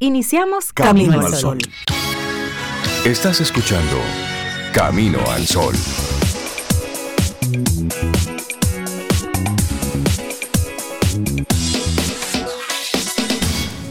Iniciamos Camino, al Sol. Estás escuchando Camino al Sol.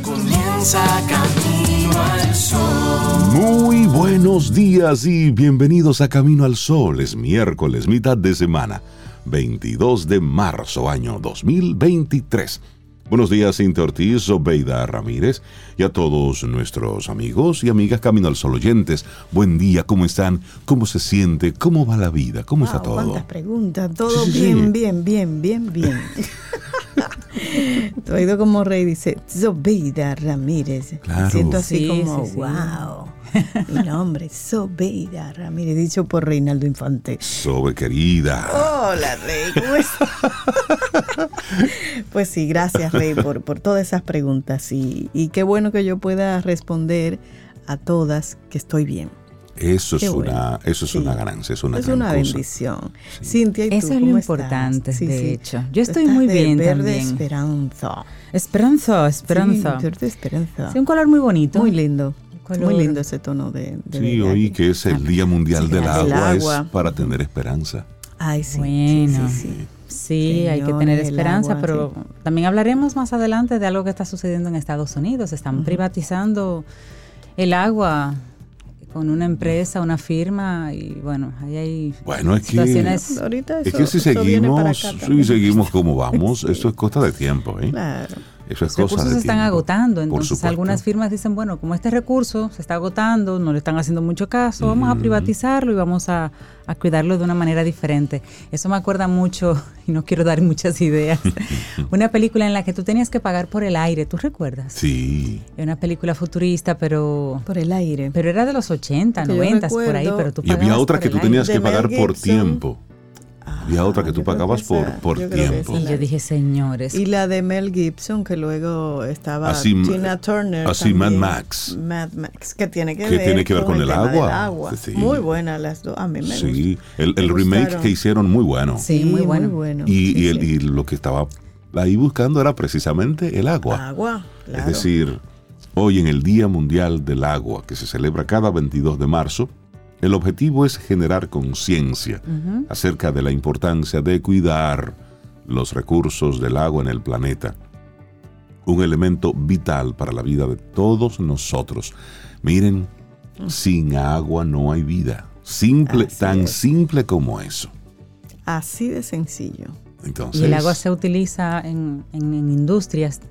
Comienza Camino al Sol. Muy buenos días y bienvenidos a Camino al Sol. Es miércoles, mitad de semana, 22 de marzo, año 2023. Buenos días, Cintia Ortiz, Obeida Ramírez y a todos nuestros amigos y amigas Camino al Sol oyentes. Buen día, ¿cómo están? ¿Cómo se siente? ¿Cómo va la vida? ¿Cómo está todo? ¿Cuántas preguntas? Todo Sí, sí, bien, sí. bien, bien, bien, bien. oído como rey, dice Zobeida Ramírez. Claro. Siento así Sí, como, sí, sí. wow. Mi nombre, Zobeida Ramírez, dicho por Reinaldo Infante. Sobe querida. Hola, Rey, ¿cómo estás? pues sí, gracias, Rey, por, por todas esas preguntas. Y, y qué bueno que yo pueda responder a todas que estoy bien. Eso es una, eso es Sí. una ganancia, es una es gran una cosa. bendición. Cintia, ¿y tú Eso es lo importante, estás? de hecho. Yo estoy estás muy de bien verde también. esperanza. Esperanza, esperanza. Sí, verde esperanza. Sí, un color muy bonito. Muy lindo. color. Muy lindo ese tono de, de Sí, verde hoy aquí. que es el Día Mundial Sí, del agua, agua. es para tener esperanza. Ay, sí. Bueno. sí, sí, sí. Sí, hay que tener esperanza, agua, pero también hablaremos más adelante de algo que está sucediendo en Estados Unidos. Están privatizando el agua con una empresa, una firma y bueno, ahí hay Bueno, es que, situaciones. Ahorita es eso, que si seguimos, si seguimos como vamos, eso es cosa de tiempo, ¿eh? Claro. Eso es Los cosa recursos se están tiempo. agotando, entonces algunas firmas dicen, bueno, como este recurso se está agotando, no le están haciendo mucho caso, vamos a privatizarlo y vamos a, a cuidarlo de una manera diferente. Eso me acuerda mucho, y no quiero dar muchas ideas, una película en la que tú tenías que pagar por el aire, ¿tú recuerdas? Sí. Era una película futurista, pero, Por el aire. pero era de los 80, Que yo 90, por ahí, pero tú Y había otra por que tú tenías que pagar por Gibson. Había otra que Ah, tú pagabas que por, esa- por tiempo. Y la yo dije, señores, Y la de Mel Gibson, que luego estaba Así- Tina Turner. así Mad. Max. Mad Max, que tiene que, Que ver, tiene que ver con el agua. agua. Sí. Muy buena las dos. A mí me Sí, gustó. el, el Me remake gustaron. que hicieron muy bueno. Sí, muy bueno. Y, Sí, y el- sí. y lo que estaba ahí buscando era precisamente el agua. Agua, claro. Es decir, hoy en el Día Mundial del Agua, que se celebra cada 22 de marzo, el objetivo es generar conciencia acerca de la importancia de cuidar los recursos del agua en el planeta. Un elemento vital para la vida de todos nosotros. Miren, sin agua no hay vida. Simple, Así tan es. simple como eso. Así de sencillo. Entonces, y el agua se utiliza en, en- en industrias.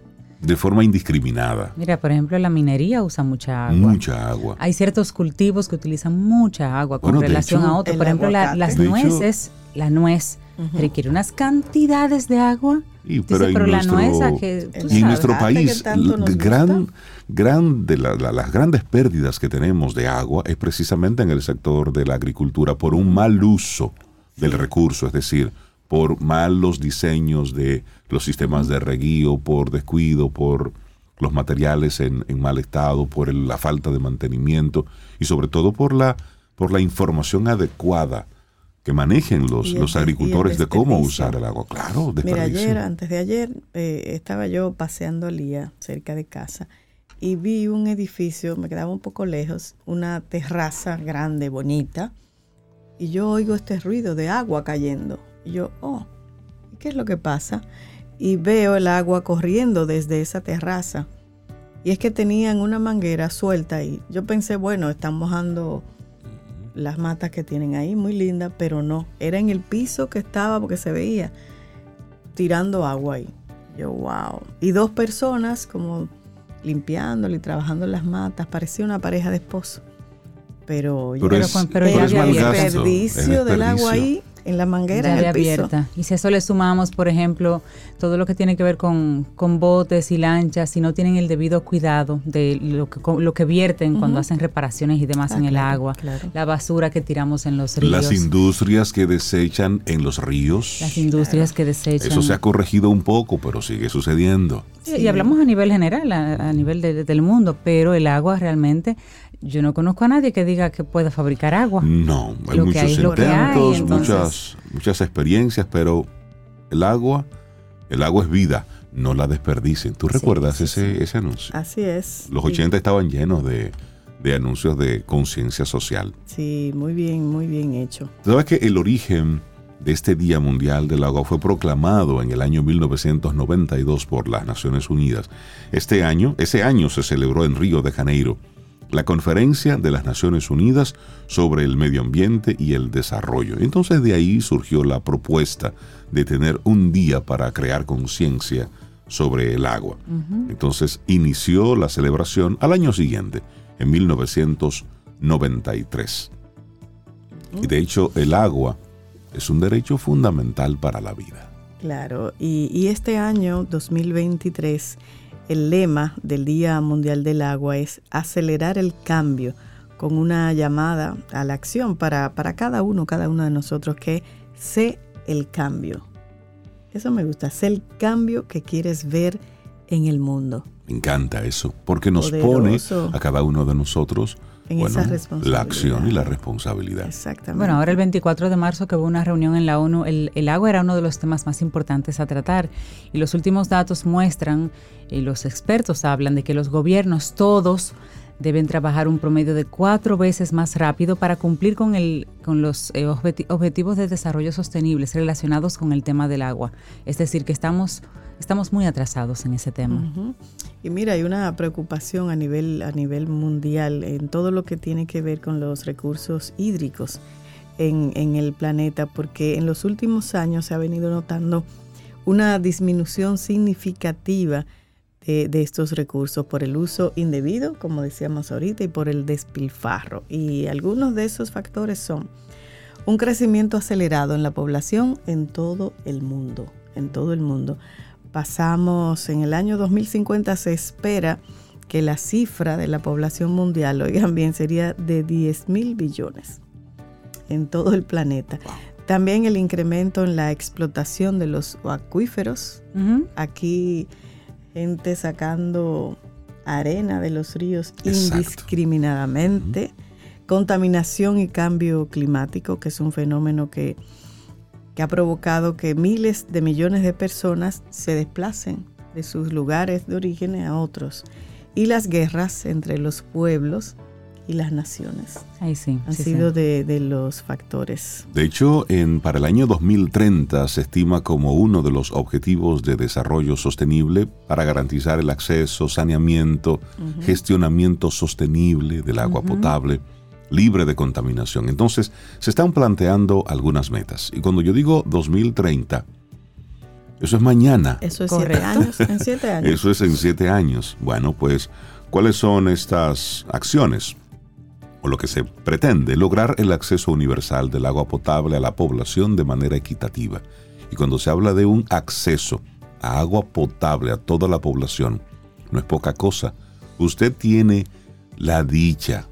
De forma indiscriminada. Mira, por ejemplo, la minería usa mucha agua. Mucha agua. Hay ciertos cultivos que utilizan mucha agua con Bueno, relación hecho- a otros. Por ejemplo, la- las De hecho- nueces, la nuez requiere unas cantidades de agua. Y, Dice, pero la nuestro- nuez, ¿a qué? Tú y en nuestro que país, gran, gran de la- la- las grandes pérdidas que tenemos de agua es precisamente en el sector de la agricultura por un mal uso del recurso, es decir, por malos diseños de los sistemas de reguío, por descuido, por los materiales en, en mal estado, por el- la falta de mantenimiento y sobre todo por la, por la información adecuada que manejen los, el los agricultores de cómo usar el agua. Claro, Mira, ayer, antes de ayer, eh, estaba yo paseando Lía cerca de casa y vi un edificio, me quedaba un poco lejos, una terraza grande, bonita, y yo oigo este ruido de agua cayendo. Y yo, oh, ¿y ¿qué es lo que pasa? Y veo el agua corriendo desde esa terraza. Y es que tenían una manguera suelta y yo pensé, bueno, están mojando las matas que tienen ahí, muy lindas, pero no, era en el piso que estaba porque se veía tirando agua ahí. Yo, wow. Y dos personas como limpiándole y trabajando en las matas, parecía una pareja de esposos. Pero, Pero Pero es, pero pero ya es es desperdicio del agua ahí en la manguera, en de el piso. abierta. Y si a eso le sumamos, por ejemplo, todo lo que tiene que ver con, con botes y lanchas, si no tienen el debido cuidado de lo que, lo que vierten cuando hacen reparaciones y demás Ah, en el claro, agua, claro. la basura que tiramos en los ríos, Las industrias que desechan en los ríos. las industrias que desechan. Eso se ha corregido un poco, pero sigue sucediendo. Sí, Y hablamos a nivel general, a, a nivel de- del mundo, pero el agua realmente, yo no conozco a nadie que diga que pueda fabricar agua. No, hay Lo muchos hay hay, intentos, entonces- muchas, muchas experiencias, pero el agua, el agua es vida. no la desperdicien. ¿Tú recuerdas sí, ese, ese anuncio? Así es. Los Sí. 80 estaban llenos de, de anuncios de conciencia social. Sí, muy bien, muy bien hecho. ¿Tú ¿Sabes que el origen de este Día Mundial del Agua fue proclamado en el año 1992 por las Naciones Unidas? Este año, ese año se celebró en Río de Janeiro la Conferencia de las Naciones Unidas sobre el Medio Ambiente y el Desarrollo. Entonces de ahí surgió la propuesta de tener un día para crear conciencia sobre el agua. Entonces inició la celebración al año siguiente, en 1993. Y de hecho el agua es un derecho fundamental para la vida. Claro, y, y este año 2023, el lema del Día Mundial del Agua es acelerar el cambio con una llamada a la acción para, para cada uno, cada uno de nosotros, que sé el cambio. Eso me gusta, sé el cambio que quieres ver en el mundo. Me encanta eso, porque nos Poderoso. pone a cada uno de nosotros En bueno, esa la responsabilidad. acción y la responsabilidad. Exactamente. Bueno, ahora el 24 de marzo que hubo una reunión en la ONU, el, el agua era uno de los temas más importantes a tratar y los últimos datos muestran, y los expertos hablan de que los gobiernos todos deben trabajar un promedio de cuatro veces más rápido para cumplir con, el, con los eh, objeti- objetivos de desarrollo sostenibles relacionados con el tema del agua. Es decir, que estamos, estamos muy atrasados en ese tema. Y mira, hay una preocupación a nivel, a nivel mundial en todo lo que tiene que ver con los recursos hídricos en, en el planeta, porque en los últimos años se ha venido notando una disminución significativa de, de estos recursos por el uso indebido, como decíamos ahorita, y por el despilfarro. Y algunos de esos factores son un crecimiento acelerado en la población en todo el mundo, en todo el mundo. Pasamos en el año 2050 se espera que la cifra de la población mundial, oigan bien, sería de 10 mil billones en todo el planeta. También el incremento en la explotación de los acuíferos. Aquí gente sacando arena de los ríos Exacto. indiscriminadamente. Contaminación y cambio climático, que es un fenómeno que, que ha provocado que miles de millones de personas se desplacen de sus lugares de origen a otros. Y las guerras entre los pueblos y las naciones Ahí sí. han sí, sí. sido de, de los factores. De hecho, en, para el año 2030 se estima como uno de los objetivos de desarrollo sostenible para garantizar el acceso, saneamiento, gestionamiento sostenible del agua potable, libre de contaminación. Entonces, se están planteando algunas metas. Y cuando yo digo 2030, eso es mañana. Eso es siete años, en siete años. Eso es en siete años. Bueno, pues, ¿cuáles son estas acciones? O lo que se pretende, lograr el acceso universal del agua potable a la población de manera equitativa. Y cuando se habla de un acceso a agua potable a toda la población, no es poca cosa. Usted tiene la dicha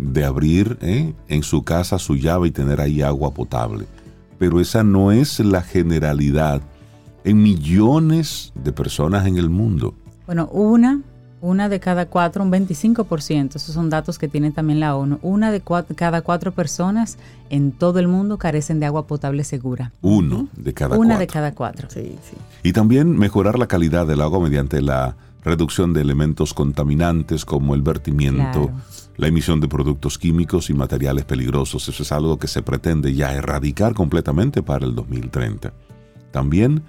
de abrir ¿eh? en su casa su llave y tener ahí agua potable. Pero esa no es la generalidad en millones de personas en el mundo. Bueno, una, una de cada cuatro, un 25%, esos son datos que tiene también la ONU, una de cua- cada cuatro personas en todo el mundo carecen de agua potable segura. Uno de cada una cuatro. de cada cuatro. Sí, sí. Y también mejorar la calidad del agua mediante la reducción de elementos contaminantes como el vertimiento, Claro. la emisión de productos químicos y materiales peligrosos. Eso es algo que se pretende ya erradicar completamente para el 2030. También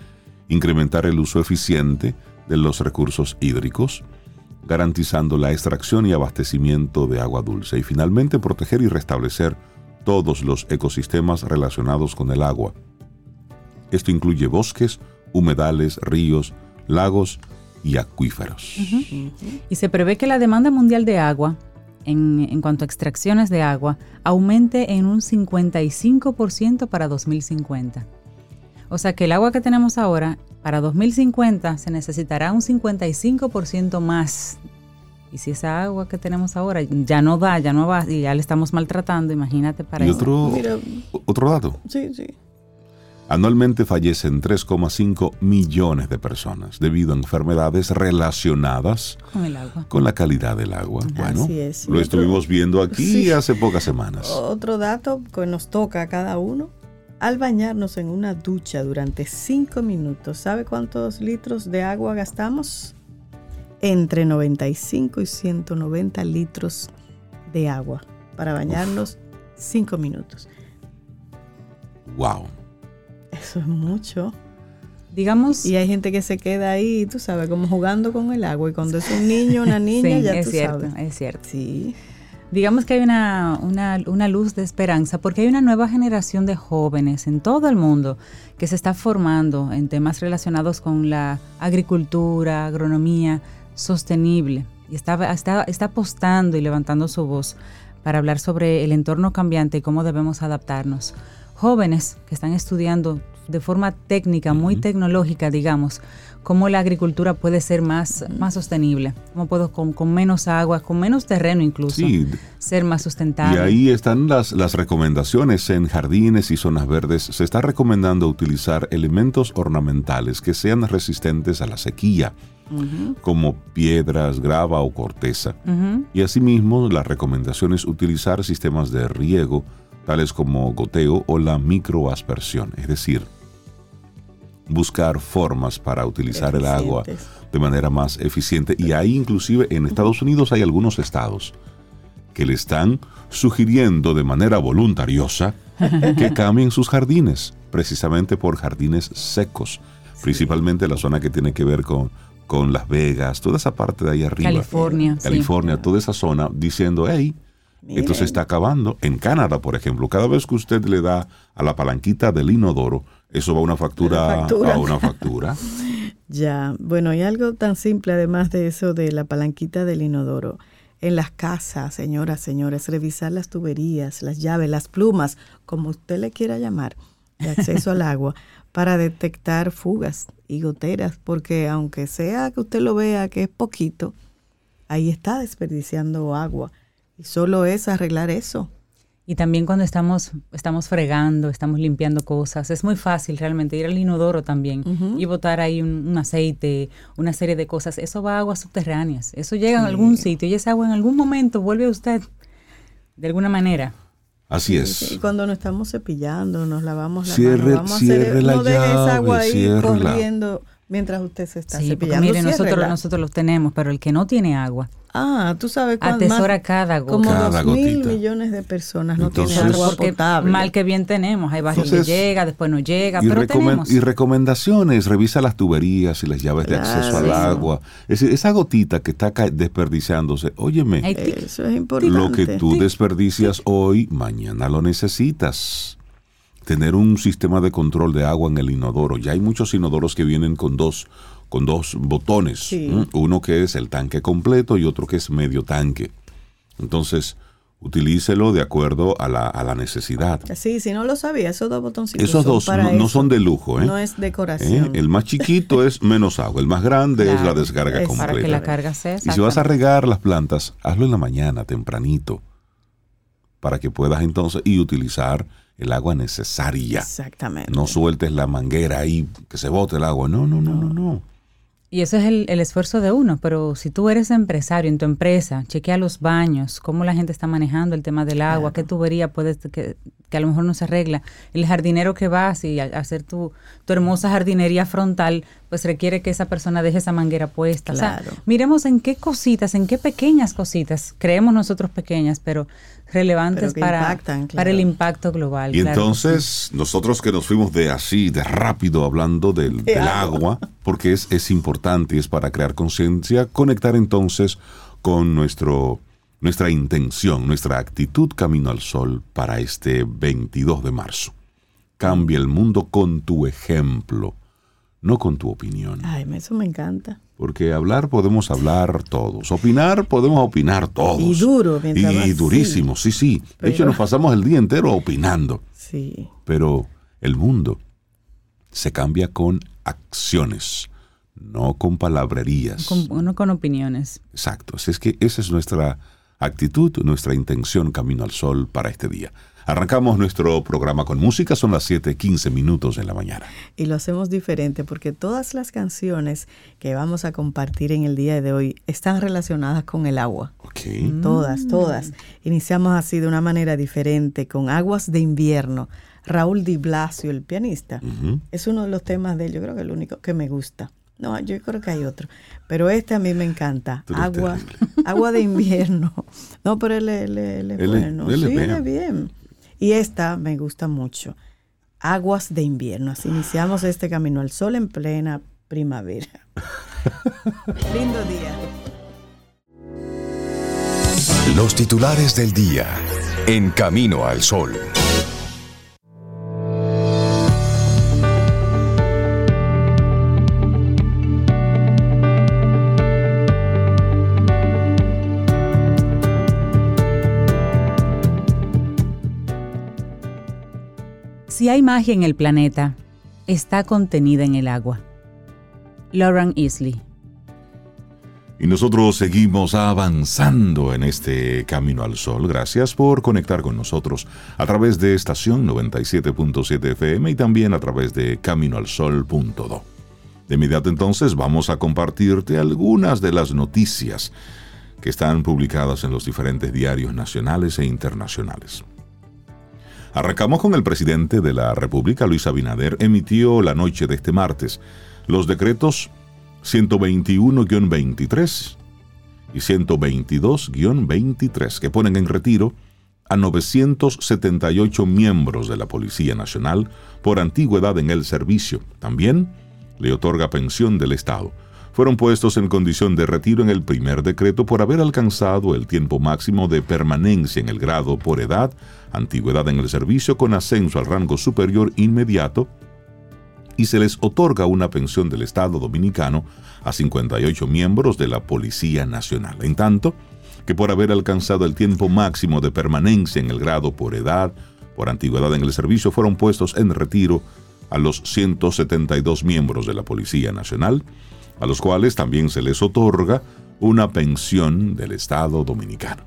incrementar el uso eficiente de los recursos hídricos, garantizando la extracción y abastecimiento de agua dulce. Y finalmente proteger y restablecer todos los ecosistemas relacionados con el agua. Esto incluye bosques, humedales, ríos, lagos y acuíferos. Y se prevé que la demanda mundial de agua, en, en cuanto a extracciones de agua, aumente en un 55% para 2050. O sea que el agua que tenemos ahora, para 2050 se necesitará un 55% más. Y si esa agua que tenemos ahora ya no da, ya no va, y ya le estamos maltratando, imagínate para Y eso. otro, Mira, otro dato. sí, sí. Anualmente fallecen 3,5 millones de personas debido a enfermedades relacionadas Con el agua. con la calidad del agua. Bueno, Así es. Y lo estuvimos viendo aquí Sí. hace pocas semanas. Otro dato que nos toca a cada uno, Al bañarnos en una ducha durante 5 minutos, ¿sabe cuántos litros de agua gastamos? Entre 95 y 190 litros de agua para bañarnos 5 minutos. Wow. Eso es mucho. Digamos, Y hay gente que se queda ahí, tú sabes, como jugando con el agua. Y cuando es un niño, una niña, sí, ya es tú cierto, sabes. es cierto. Sí. Digamos que hay una, una, una luz de esperanza porque hay una nueva generación de jóvenes en todo el mundo que se está formando en temas relacionados con la agricultura, agronomía sostenible y está, está, está apostando y levantando su voz para hablar sobre el entorno cambiante y cómo debemos adaptarnos. Jóvenes que están estudiando de forma técnica, muy tecnológica, digamos, cómo la agricultura puede ser más, más sostenible, cómo puedo con, con menos agua, con menos terreno incluso, Sí, ser más Y sustentable. ahí están las, las recomendaciones en jardines y zonas verdes. Se está recomendando utilizar elementos ornamentales que sean resistentes a la sequía, como piedras, grava o corteza. Y asimismo, la recomendación es utilizar sistemas de riego, tales como goteo o la microaspersión, es decir, buscar formas para utilizar el agua de manera más eficiente. Y ahí inclusive en Estados Unidos hay algunos estados que le están sugiriendo de manera voluntariosa que cambien sus jardines, precisamente por jardines secos, principalmente la zona que tiene que ver con, con Las Vegas, toda esa parte de ahí arriba. California, sí. California, toda esa zona, diciendo, hey, esto se está acabando. En Canadá, por ejemplo, cada vez que usted le da a la palanquita del inodoro, eso va a una factura, factura. a una factura. Ya, bueno, y algo tan simple además de eso de la palanquita del inodoro. En las casas, señoras, señores, revisar las tuberías, las llaves, las plumas, como usted le quiera llamar, de acceso al agua, para detectar fugas y goteras, porque aunque sea que usted lo vea que es poquito, ahí está desperdiciando agua. Y solo es arreglar eso. Y también cuando estamos, estamos fregando, estamos limpiando cosas, es muy fácil realmente ir al inodoro también y botar ahí un, un aceite, una serie de cosas. Eso va a aguas subterráneas. Eso llega a algún sitio y esa agua en algún momento vuelve a usted de alguna manera. Así Y es. cuando nos estamos cepillando, nos lavamos la Cierre- mano, vamos a cierre hacer, la no deje esa agua llave, ahí corriendo mientras usted se está Sí, cepillando. mire, nosotros, nosotros los tenemos, pero el que no tiene agua, Ah, tú sabes cuánto atesora cada gota. Como Cada dos mil millones de personas no Entonces- tienen agua porque potable. mal que bien tenemos. Hay barrios que llega, después no llega, Y, pero tenemos. y recomendaciones, revisa las tuberías y las llaves de acceso al agua. Es decir, esa gotita que está ca- desperdiciándose, óyeme, Hay tic- Eso es importante. lo que tú desperdicias hoy, mañana lo necesitas. Tener un sistema de control de agua en el inodoro. Ya hay muchos inodoros que vienen con dos, con dos botones. Uno que es el tanque completo y otro que es medio tanque. Entonces, utilícelo de acuerdo a la, a la necesidad. Sí, si no lo sabía, esos dos botoncitos Esos son dos para no, son de lujo, ¿eh? No es ¿Eh? decoración. El más chiquito es menos agua, el más grande es la descarga es completa. para que la carga sea Y si vas a regar las plantas, hazlo en la mañana, tempranito, para que puedas entonces y utilizar el agua necesaria. Exactamente. No sueltes la manguera ahí, que se bote el agua. No, no, no, no, no. Y ese es el, el esfuerzo de uno, pero si tú eres empresario en tu empresa, chequea los baños, cómo la gente está manejando el tema del agua, qué tubería puedes, que, que a lo mejor no se arregla. El jardinero que vas y a, a hacer tu, tu hermosa jardinería frontal, pues requiere que esa persona deje esa manguera puesta. O sea, Claro. miremos en qué cositas, en qué pequeñas cositas, creemos nosotros pequeñas, pero relevantes Pero para, impactan, para el impacto global. Y claro entonces, nosotros que nos fuimos de así, de rápido, hablando del, del agua, porque es, es importante y es para crear conciencia, conectar entonces con nuestro, nuestra intención, nuestra actitud camino al sol para este 22 de marzo. Cambia el mundo con tu ejemplo, no con tu opinión. Ay, me- eso me encanta. Porque hablar podemos hablar todos, opinar podemos opinar todos. Y duro, mientras Y durísimo, sí, sí. De hecho, nos pasamos el día entero opinando. Sí. Pero el mundo se cambia con acciones, no con palabrerías. Con, uno con opiniones. Exacto. Así es que esa es nuestra actitud, nuestra intención camino al sol para este día. Arrancamos nuestro programa con música, son las 7:15 minutos en la mañana. Y lo hacemos diferente porque todas las canciones que vamos a compartir en el día de hoy están relacionadas con el agua. Ok. Todas, todas. Iniciamos así de una manera diferente, con aguas de invierno. Raúl Di Blasio, el pianista. Es uno de los temas de él, yo creo que el único que me gusta. No, yo creo que hay otro. Pero este a mí me encanta. Agua, agua de invierno. No, pero él, él- él es Él es- bueno. sí, es bien. Y esta me gusta mucho. Aguas de invierno. Así iniciamos este camino al sol en plena primavera. Lindo día. Los titulares del día. En Camino al Sol. Si hay magia en el planeta, está contenida en el agua. Lauren Isley. Y nosotros seguimos avanzando en este camino al sol. Gracias por conectar con nosotros a través de estación 97.7 FM y también a través de caminoalsol.do. De inmediato entonces vamos a compartirte algunas de las noticias que están publicadas en los diferentes diarios nacionales e internacionales. Arrancamos con el presidente de la República, Luis Abinader, emitió la noche de este martes los decretos 121-23 y 122-23 que ponen en retiro a 978 miembros de la Policía Nacional por antigüedad en el servicio. También le otorga pensión del Estado. Fueron puestos en condición de retiro en el primer decreto por haber alcanzado el tiempo máximo de permanencia en el grado por edad, antigüedad en el servicio con ascenso al rango superior inmediato y se les otorga una pensión del Estado dominicano a 58 miembros de la Policía Nacional. En tanto, que por haber alcanzado el tiempo máximo de permanencia en el grado por edad, por antigüedad en el servicio, fueron puestos en retiro a los 172 miembros de la Policía Nacional, a los cuales también se les otorga una pensión del Estado dominicano.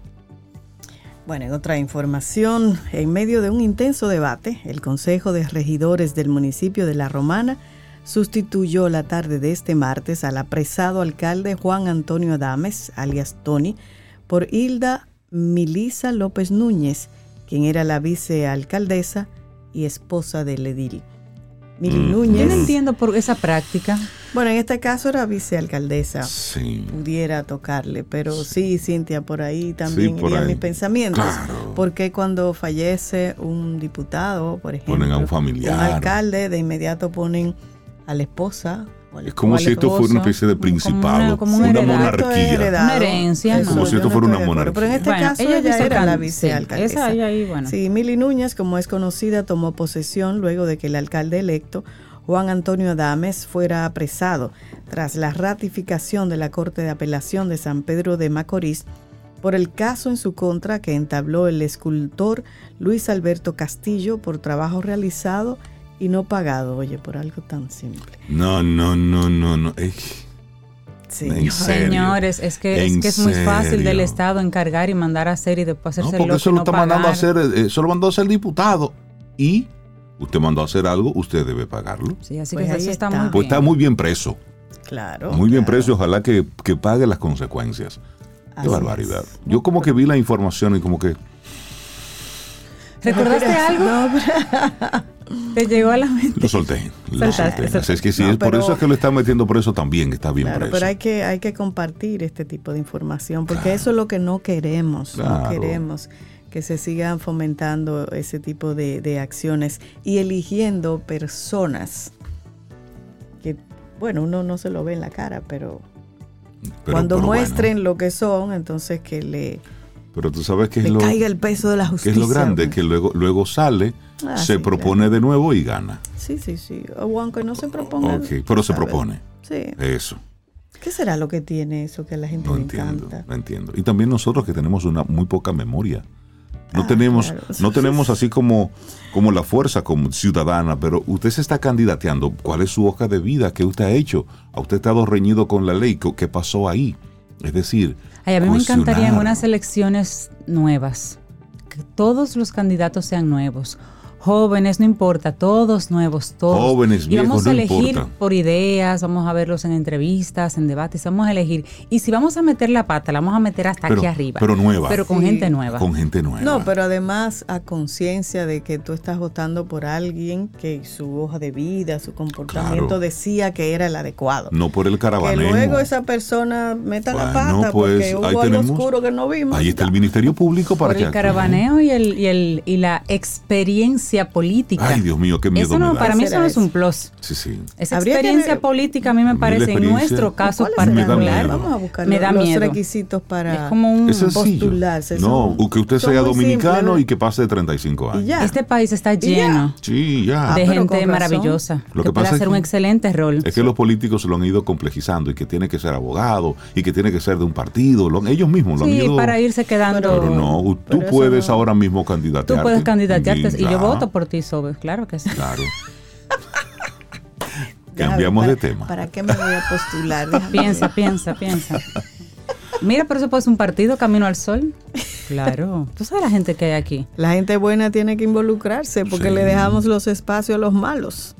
Bueno, en otra información, en medio de un intenso debate, el Consejo de Regidores del municipio de La Romana sustituyó la tarde de este martes al apresado alcalde Juan Antonio Adames, alias Tony, por Hilda Milisa López Núñez, quien era la vicealcaldesa y esposa del edil. Mili Mm. Yo Núñez, no entiendo por esa práctica. Bueno, en este caso era vicealcaldesa, Sí. pudiera tocarle, pero sí, Cintia, por ahí también por irían ahí. mis pensamientos. Claro. Porque cuando fallece un diputado, por ejemplo, Ponen a un familiar. un alcalde, de inmediato ponen a la esposa. Es como si esto fuera una especie de Como una- principado, como una, monarquía. Heredado. Una herencia, Eso, ¿no? Como si esto no fuera una acuerdo. Pero en este Bueno, caso ella ella, era la vicealcal- vicealcaldesa. sí, esa ella ahí, bueno. Sí, Mili Núñez, como es conocida, tomó posesión luego de que el alcalde electo, Juan Antonio Adames, fuera apresado tras la ratificación de la Corte de Apelación de San Pedro de Macorís por el caso en su contra que entabló el escultor Luis Alberto Castillo por trabajo realizado y no pagado, oye, por algo tan simple. No, no, no, no, no. Eh, serio. Señores, es que, es, ¿En que es muy fácil del? Estado encargar y mandar a hacer y después No, hacerse porque loco eso lo no está mandando a hacer, eh, eso lo mandó a hacer el diputado. Y usted mandó a hacer algo, usted debe pagarlo. Sí, así Pues que eso está, está. muy Pues bien. está muy bien preso. Claro. muy bien claro. preso, y ojalá que, que pague las consecuencias. Qué barbaridad. es. Yo como que vi la información y como que ¿Recordaste algo? No, pero- ¿Te llegó a la mente? lo solté. Lo solté. soltaste. Es que sí, No, es por pero- eso es que lo están metiendo preso también, está bien Claro, preso. pero hay que, hay que compartir este tipo de información, porque eso es lo que no queremos. No queremos que se sigan fomentando ese tipo de, de acciones y eligiendo personas que, bueno, uno no se lo ve en la cara, pero, Pero- cuando pero bueno. muestren lo que son, entonces que le, Pero tú sabes que es le lo, caiga el peso de la que justicia. es lo grande, que luego, luego sale, Ah, se sí, propone de nuevo y gana. Sí, sí, sí. O aunque no se proponga. Ok, pero se ¿sabes? propone. Sí. Eso. ¿Qué será lo que tiene eso que a la gente No le entiendo, encanta? no entiendo. Y también nosotros que tenemos una muy poca memoria. No Ah, tenemos, claro. no tenemos así como, como la fuerza como ciudadana, pero usted se está candidateando. ¿Cuál es su hoja de vida? ¿Qué usted ha hecho? ¿A usted ha estado reñido con la ley? ¿Qué, pasó ahí? Es decir, Ay, a mí me encantaría en unas elecciones nuevas, que todos los candidatos sean nuevos, jóvenes, no importa, todos nuevos, todos. Jóvenes, y vamos viejos, a elegir por ideas, vamos a verlos en entrevistas, en debates, vamos a elegir. Y si vamos a meter la pata, la vamos a meter hasta Pero- aquí arriba. pero nueva. Pero con Sí. gente nueva. Con gente nueva. No, pero además a conciencia de que tú estás votando por alguien que su hoja de vida, su comportamiento Claro. decía que era el adecuado. No por el que caravaneo. luego esa persona meta la pata pues, porque hubo algo tenemos- oscuro que no vimos. Ahí está el Ministerio Público para por que el caravaneo y, el, y, el, y la experiencia política. Ay, Dios mío, qué miedo eso no, me da. para mí eso ¿Será no es un plus. Sí, sí. Esa que experiencia política a mí me parece en nuestro caso particular. miedo. Vamos a buscar me da los miedo. requisitos para... Es como un... Es postularse, No, que usted sea dominicano y que pase de 35 años. Ya. Este país está ya. lleno Sí, ya. Ah, de pero gente maravillosa Lo que, que puede pasa es hacer un que- excelente rol. Es que los políticos lo han ido complejizando y que tiene que ser abogado y que tiene que ser de un partido. Lo- ellos mismos lo han Sí, ido. para irse quedando... Pero no, tú puedes no- ahora mismo candidatearte. Tú puedes candidatearte Sí, y yo ya, voto por ti, Sobe. Claro que sí. Claro. Cambiamos para- de tema. ¿Para qué me voy a postular? Déjame Piensa, ver. piensa, piensa. Mira, pero eso puede ser un partido Camino al Sol. Claro. Tú sabes la gente que hay aquí. La gente buena tiene que involucrarse porque Sí. le dejamos los espacios a los malos.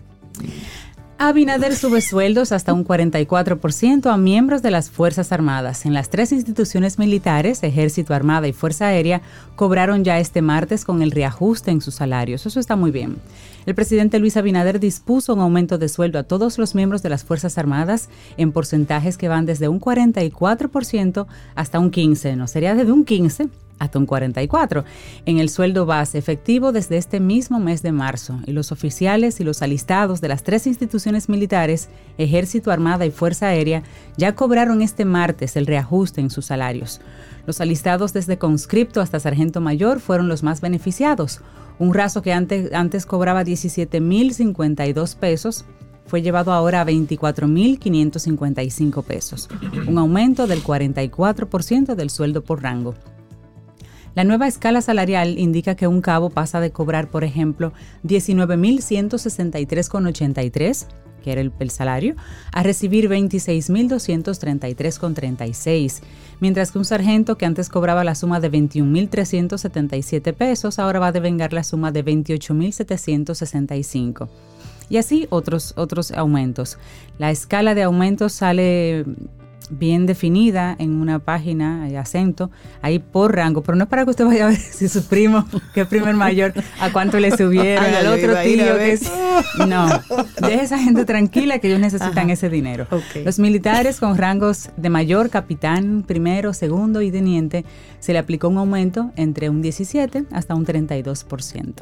Abinader sube sueldos hasta un 44% a miembros de las Fuerzas Armadas. En las tres instituciones militares, Ejército, Armada y Fuerza Aérea, cobraron ya este martes con el reajuste en sus salarios. Eso está muy bien. El presidente Luis Abinader dispuso un aumento de sueldo a todos los miembros de las Fuerzas Armadas en porcentajes que van desde un 44% hasta un 15%. No sería desde un 15% hasta un 44 en el sueldo base efectivo desde este mismo mes de marzo y los oficiales y los alistados de las tres instituciones militares, Ejército, Armada y Fuerza Aérea ya cobraron este martes el reajuste en sus salarios. Los alistados desde conscripto hasta sargento mayor fueron los más beneficiados. Un raso que antes, antes cobraba 17.052 pesos fue llevado ahora a 24.555 pesos, un aumento del 44% del sueldo por rango. La nueva escala salarial indica que un cabo pasa de cobrar, por ejemplo, 19.163,83, que era el, el salario, a recibir 26.233,36, mientras que un sargento que antes cobraba la suma de 21.377 pesos, ahora va a devengar la suma de 28.765. Y así otros, otros aumentos. La escala de aumentos sale bien definida en una página, eh, acento, ahí por rango, pero no es para que usted vaya a ver si su primo, que es primer mayor, a cuánto le subieron, al otro tío que es... No, deje esa gente tranquila que ellos necesitan Ajá. ese dinero. Los militares con rangos de mayor, capitán, primero, segundo y teniente, se le aplicó un aumento entre un 17 hasta un 32%.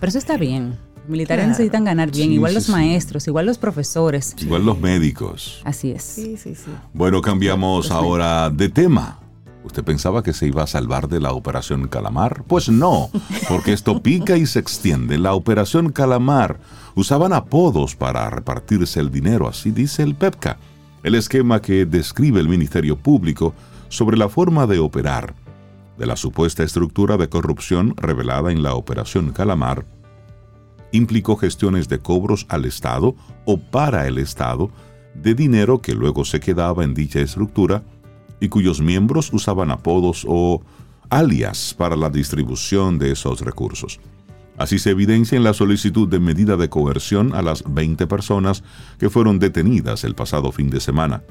Pero eso está bien. Militares Claro. necesitan ganar bien, Sí, igual sí, los sí. maestros, igual los profesores. Igual los médicos. Así es. Sí, sí, sí. Bueno, cambiamos ahora de tema. ¿Usted pensaba que se iba a salvar de la Operación Calamar? Pues no, porque esto pica y se extiende. La Operación Calamar usaban apodos para repartirse el dinero, así dice el PEPCA, el esquema que describe el Ministerio Público sobre la forma de operar de la supuesta estructura de corrupción revelada en la Operación Calamar implicó gestiones de cobros al Estado o para el Estado de dinero que luego se quedaba en dicha estructura y cuyos miembros usaban apodos o alias para la distribución de esos recursos. Así se evidencia en la solicitud de medida de coerción a las 20 personas que fueron detenidas el pasado fin de semana,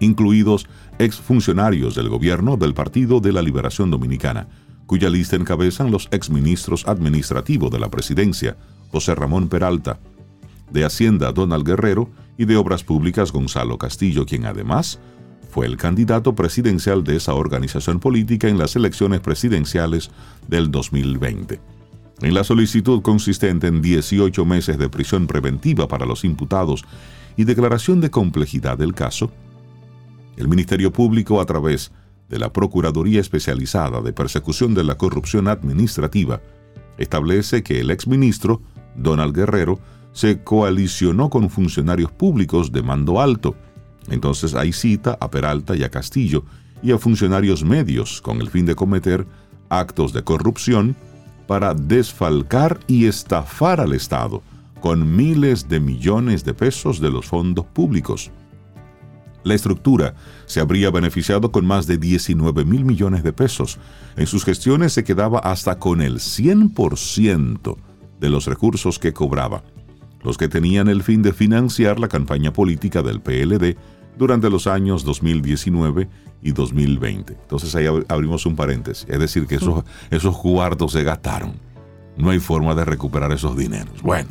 incluidos exfuncionarios del gobierno del Partido de la Liberación Dominicana, cuya lista encabezan los exministros administrativos de la presidencia, José Ramón Peralta, de Hacienda Donald Guerrero y de Obras Públicas Gonzalo Castillo, quien además fue el candidato presidencial de esa organización política en las elecciones presidenciales del 2020. En la solicitud consistente en 18 meses de prisión preventiva para los imputados y declaración de complejidad del caso, el Ministerio Público, a través de la Procuraduría Especializada de Persecución de la Corrupción Administrativa, establece que el exministro, Donald Guerrero, se coalicionó con funcionarios públicos de mando alto. Entonces ahí cita a Peralta y a Castillo y a funcionarios medios con el fin de cometer actos de corrupción para desfalcar y estafar al Estado con miles de millones de pesos de los fondos públicos. La estructura se habría beneficiado con más de 19 mil millones de pesos. En sus gestiones se quedaba hasta con el 100% de los recursos que cobraba, los que tenían el fin de financiar la campaña política del PLD durante los años 2019 y 2020. Entonces ahí abrimos un paréntesis, es decir, que esos, esos cuartos se gastaron. No hay forma de recuperar esos dineros. Bueno,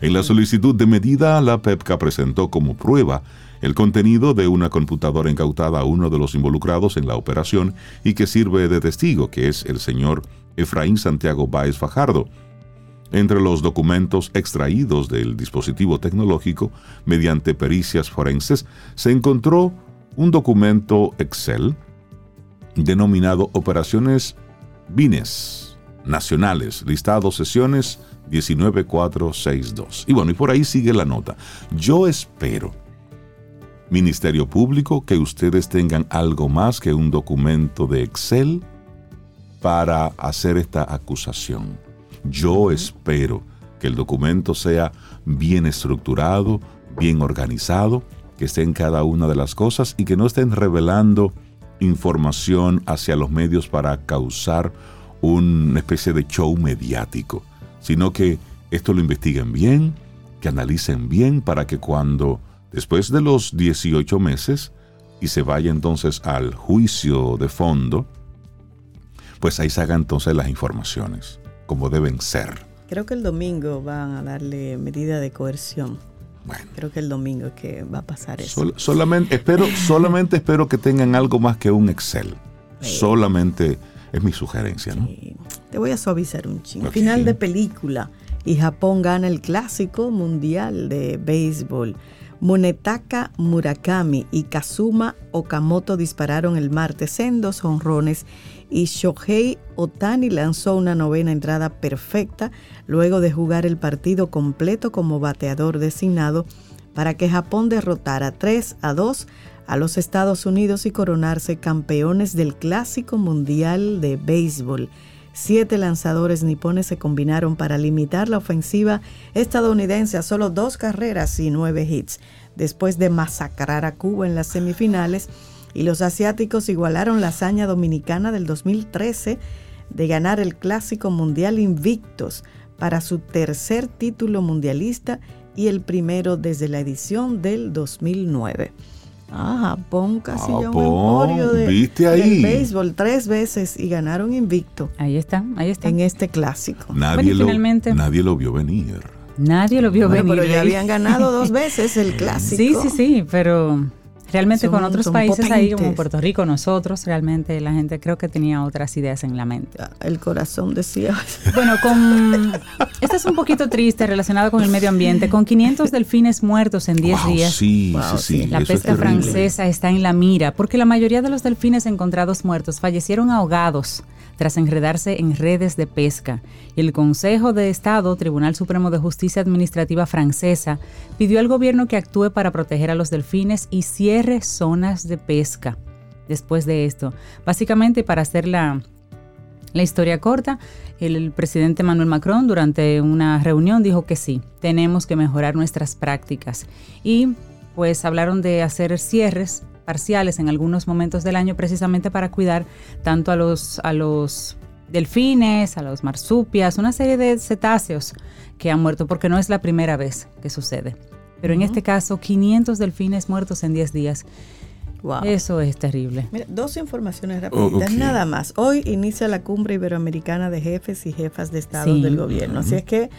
en la solicitud de medida, la PEPCA presentó como prueba el contenido de una computadora incautada a uno de los involucrados en la operación y que sirve de testigo, que es el señor Efraín Santiago Báez Fajardo. Entre los documentos extraídos del dispositivo tecnológico mediante pericias forenses se encontró un documento Excel denominado Operaciones Bines Nacionales, listado sesiones 19462. Y bueno, y por ahí sigue la nota. Yo espero Ministerio Público, que ustedes tengan algo más que un documento de Excel para hacer esta acusación. Yo espero que el documento sea bien estructurado, bien organizado, que esté en cada una de las cosas y que no estén revelando información hacia los medios para causar una especie de show mediático, sino que esto lo investiguen bien, que analicen bien para que cuando Después de los 18 meses y se vaya entonces al juicio de fondo, pues ahí se hagan entonces las informaciones, como deben ser. Creo que el domingo van a darle medida de coerción. Bueno. Creo que el domingo es que va a pasar eso. solamente, espero, solamente espero que tengan algo más que un Excel. Solamente es mi sugerencia, ¿no? Te voy a suavizar un chingo. Final de película y Japón gana el clásico mundial de béisbol. Munetaka Murakami y Kazuma Okamoto dispararon el martes en dos honrones y Shohei Otani lanzó una novena entrada perfecta luego de jugar el partido completo como bateador designado para que Japón derrotara 3 a 2 a los Estados Unidos y coronarse campeones del Clásico Mundial de Béisbol. Siete lanzadores nipones se combinaron para limitar la ofensiva estadounidense a solo dos carreras y nueve hits, después de masacrar a Cuba en las semifinales, y los asiáticos igualaron la hazaña dominicana del 2013 de ganar el Clásico Mundial invictos para su tercer título mundialista y el primero desde la edición del 2009. Ah, Japón casi ya un emporio de, ¿Viste ahí? béisbol tres veces y ganaron invicto. Ahí está, ahí está. En este clásico. Nadie, lo, nadie lo vio venir. Nadie lo vio venir. Pero ya habían ganado dos veces el clásico. Sí, sí, sí, pero Realmente con otros países ahí como Puerto Rico, nosotros, realmente la gente creo que tenía otras ideas en la mente. Ah, el corazón decía. Bueno, con esto es un poquito triste relacionado con el medio ambiente. Con 500 delfines muertos en 10 días, sí, sí, sí, la pesca francesa está en la mira porque la mayoría de los delfines encontrados muertos fallecieron ahogados tras enredarse en redes de pesca. El Consejo de Estado, Tribunal Supremo de Justicia Administrativa francesa, pidió al gobierno que actúe para proteger a los delfines y cierre zonas de pesca. Después de esto, básicamente para hacer la, la historia corta, el presidente Manuel Macron durante una reunión dijo que sí, tenemos que mejorar nuestras prácticas y pues hablaron de hacer cierres parciales en algunos momentos del año precisamente para cuidar tanto a los, a los delfines, a los marsupias, una serie de cetáceos que han muerto porque no es la primera vez que sucede. Pero en este caso, 500 delfines muertos en 10 días. Eso es terrible. dos informaciones rápidas, nada más. Hoy inicia la cumbre iberoamericana de jefes y jefas de Estado del gobierno. Así es que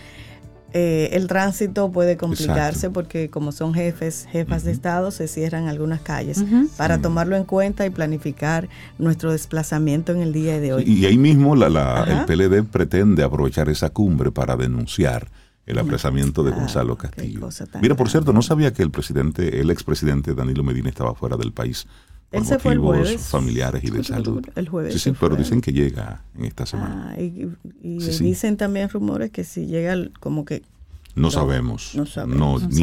eh, el tránsito puede complicarse porque como son jefes, jefas de Estado, se cierran algunas calles. Para tomarlo en cuenta y planificar nuestro desplazamiento en el día de hoy. Y ahí mismo la, el PLD pretende aprovechar esa cumbre para denunciar el apresamiento de Gonzalo Castillo. Mira, por cierto, no sabía que el presidente, el expresidente Danilo Medina estaba fuera del país él se fue el jueves. familiares y de salud. El jueves. Sí, sí, pero dicen que llega en esta semana. Ah, y, dicen también rumores que si llega como que no, sabemos. No sabemos. No, ni,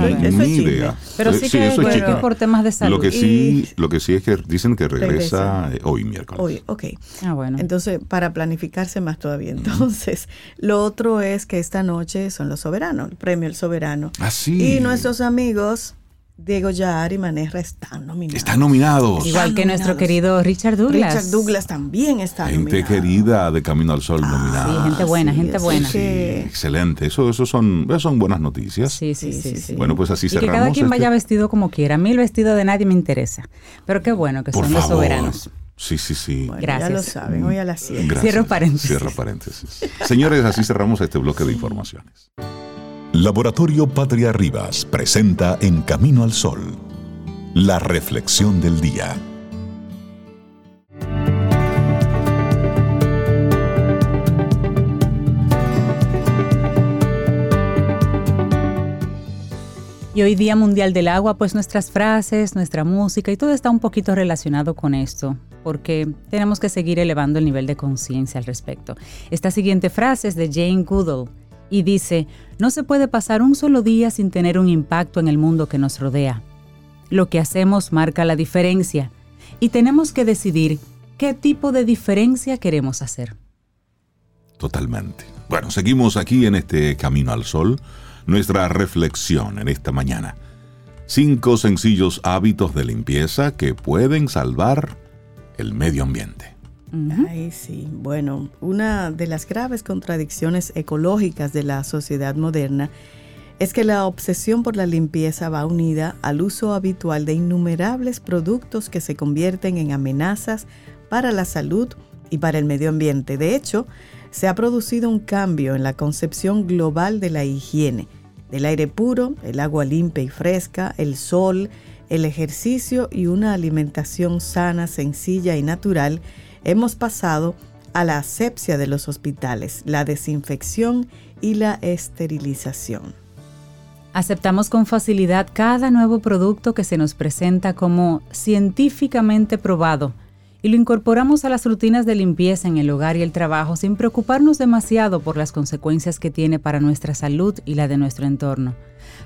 idea. Pero sí, que, es por temas de salud. Lo que sí, lo que sí es que dicen que regresa, eh, hoy miércoles. Hoy, ok. Ah, bueno. Entonces, para planificarse más todavía. Entonces, lo otro es que esta noche son los soberanos, el premio El Soberano. Ah, sí. Y nuestros amigos Diego Yahar y Manera están nominados. Están nominados. Igual que nuestro nominados. querido Richard Douglas. Richard Douglas también está Gente nominado. querida de Camino al Sol nominada. Sí, gente buena, sí, gente buena. Sí, que- excelente. Eso, eso son, eso son buenas noticias. Sí, sí, sí, Sí, sí, sí. sí. Bueno, pues así Y que cerramos. cada quien este- vaya vestido como quiera. A mí el vestido de nadie me interesa. Pero qué bueno que Por son los favor. soberanos. Sí, sí, sí. Bueno, Gracias. ya lo saben, hoy a las 7. Gracias. Cierro paréntesis. Cierra paréntesis. Señores, así cerramos este bloque de informaciones. Laboratorio Patria Rivas presenta En Camino al Sol, la reflexión del día. Y hoy Día Mundial del Agua, pues nuestras frases, nuestra música y todo está un poquito relacionado con esto, porque tenemos que seguir elevando el nivel de conciencia al respecto. Esta siguiente frase es de Jane Goodall y dice, no se puede pasar un solo día sin tener un impacto en el mundo que nos rodea. Lo que hacemos marca la diferencia y tenemos que decidir qué tipo de diferencia queremos hacer. Totalmente. Bueno, seguimos aquí en este Camino al Sol, nuestra reflexión en esta mañana. Cinco sencillos hábitos de limpieza que pueden salvar el medio ambiente. Ay, sí. Bueno, una de las graves contradicciones ecológicas de la sociedad moderna es que la obsesión por la limpieza va unida al uso habitual de innumerables productos que se convierten en amenazas para la salud y para el medio ambiente. De hecho, se ha producido un cambio en la concepción global de la higiene, del aire puro, el agua limpia y fresca, el sol, el ejercicio y una alimentación sana, sencilla y natural. Hemos pasado a la asepsia de los hospitales, la desinfección y la esterilización. Aceptamos con facilidad cada nuevo producto que se nos presenta como científicamente probado y lo incorporamos a las rutinas de limpieza en el hogar y el trabajo sin preocuparnos demasiado por las consecuencias que tiene para nuestra salud y la de nuestro entorno.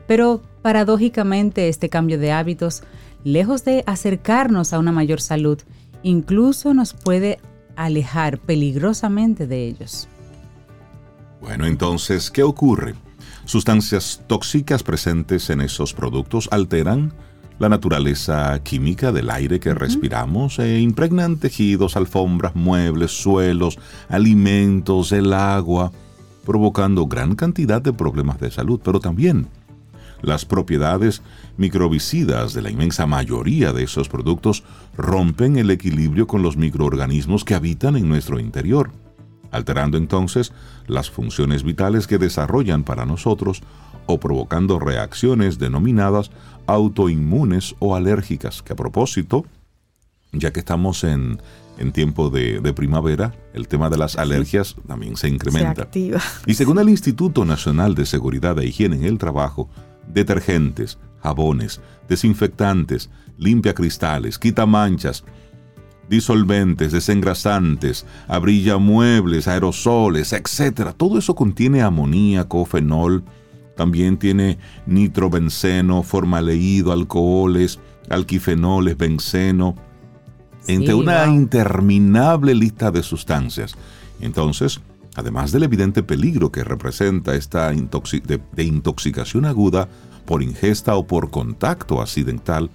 Pero paradójicamente este cambio de hábitos, lejos de acercarnos a una mayor salud, incluso nos puede alejar peligrosamente de ellos. Bueno, entonces, ¿qué ocurre? Sustancias tóxicas presentes en esos productos alteran la naturaleza química del aire que respiramos e impregnan tejidos, alfombras, muebles, suelos, alimentos, el agua, provocando gran cantidad de problemas de salud, pero también las propiedades microbicidas de la inmensa mayoría de esos productos rompen el equilibrio con los microorganismos que habitan en nuestro interior, alterando entonces las funciones vitales que desarrollan para nosotros o provocando reacciones denominadas autoinmunes o alérgicas, que a propósito, ya que estamos en, en tiempo de, de primavera, el tema de las alergias también se Se incrementa. activa. Y según el Instituto Nacional de Seguridad e Higiene en el Trabajo, detergentes, jabones, desinfectantes, limpiacristales, quitamanchas, disolventes, desengrasantes, abrillamuebles, aerosoles, etc. Todo eso contiene amoníaco, fenol, también tiene nitrobenceno, formaldehído, alcoholes, alquifenoles, benceno, entre una interminable lista de sustancias. Entonces, además del evidente peligro que representa esta de intoxicación aguda por ingesta o por contacto accidental,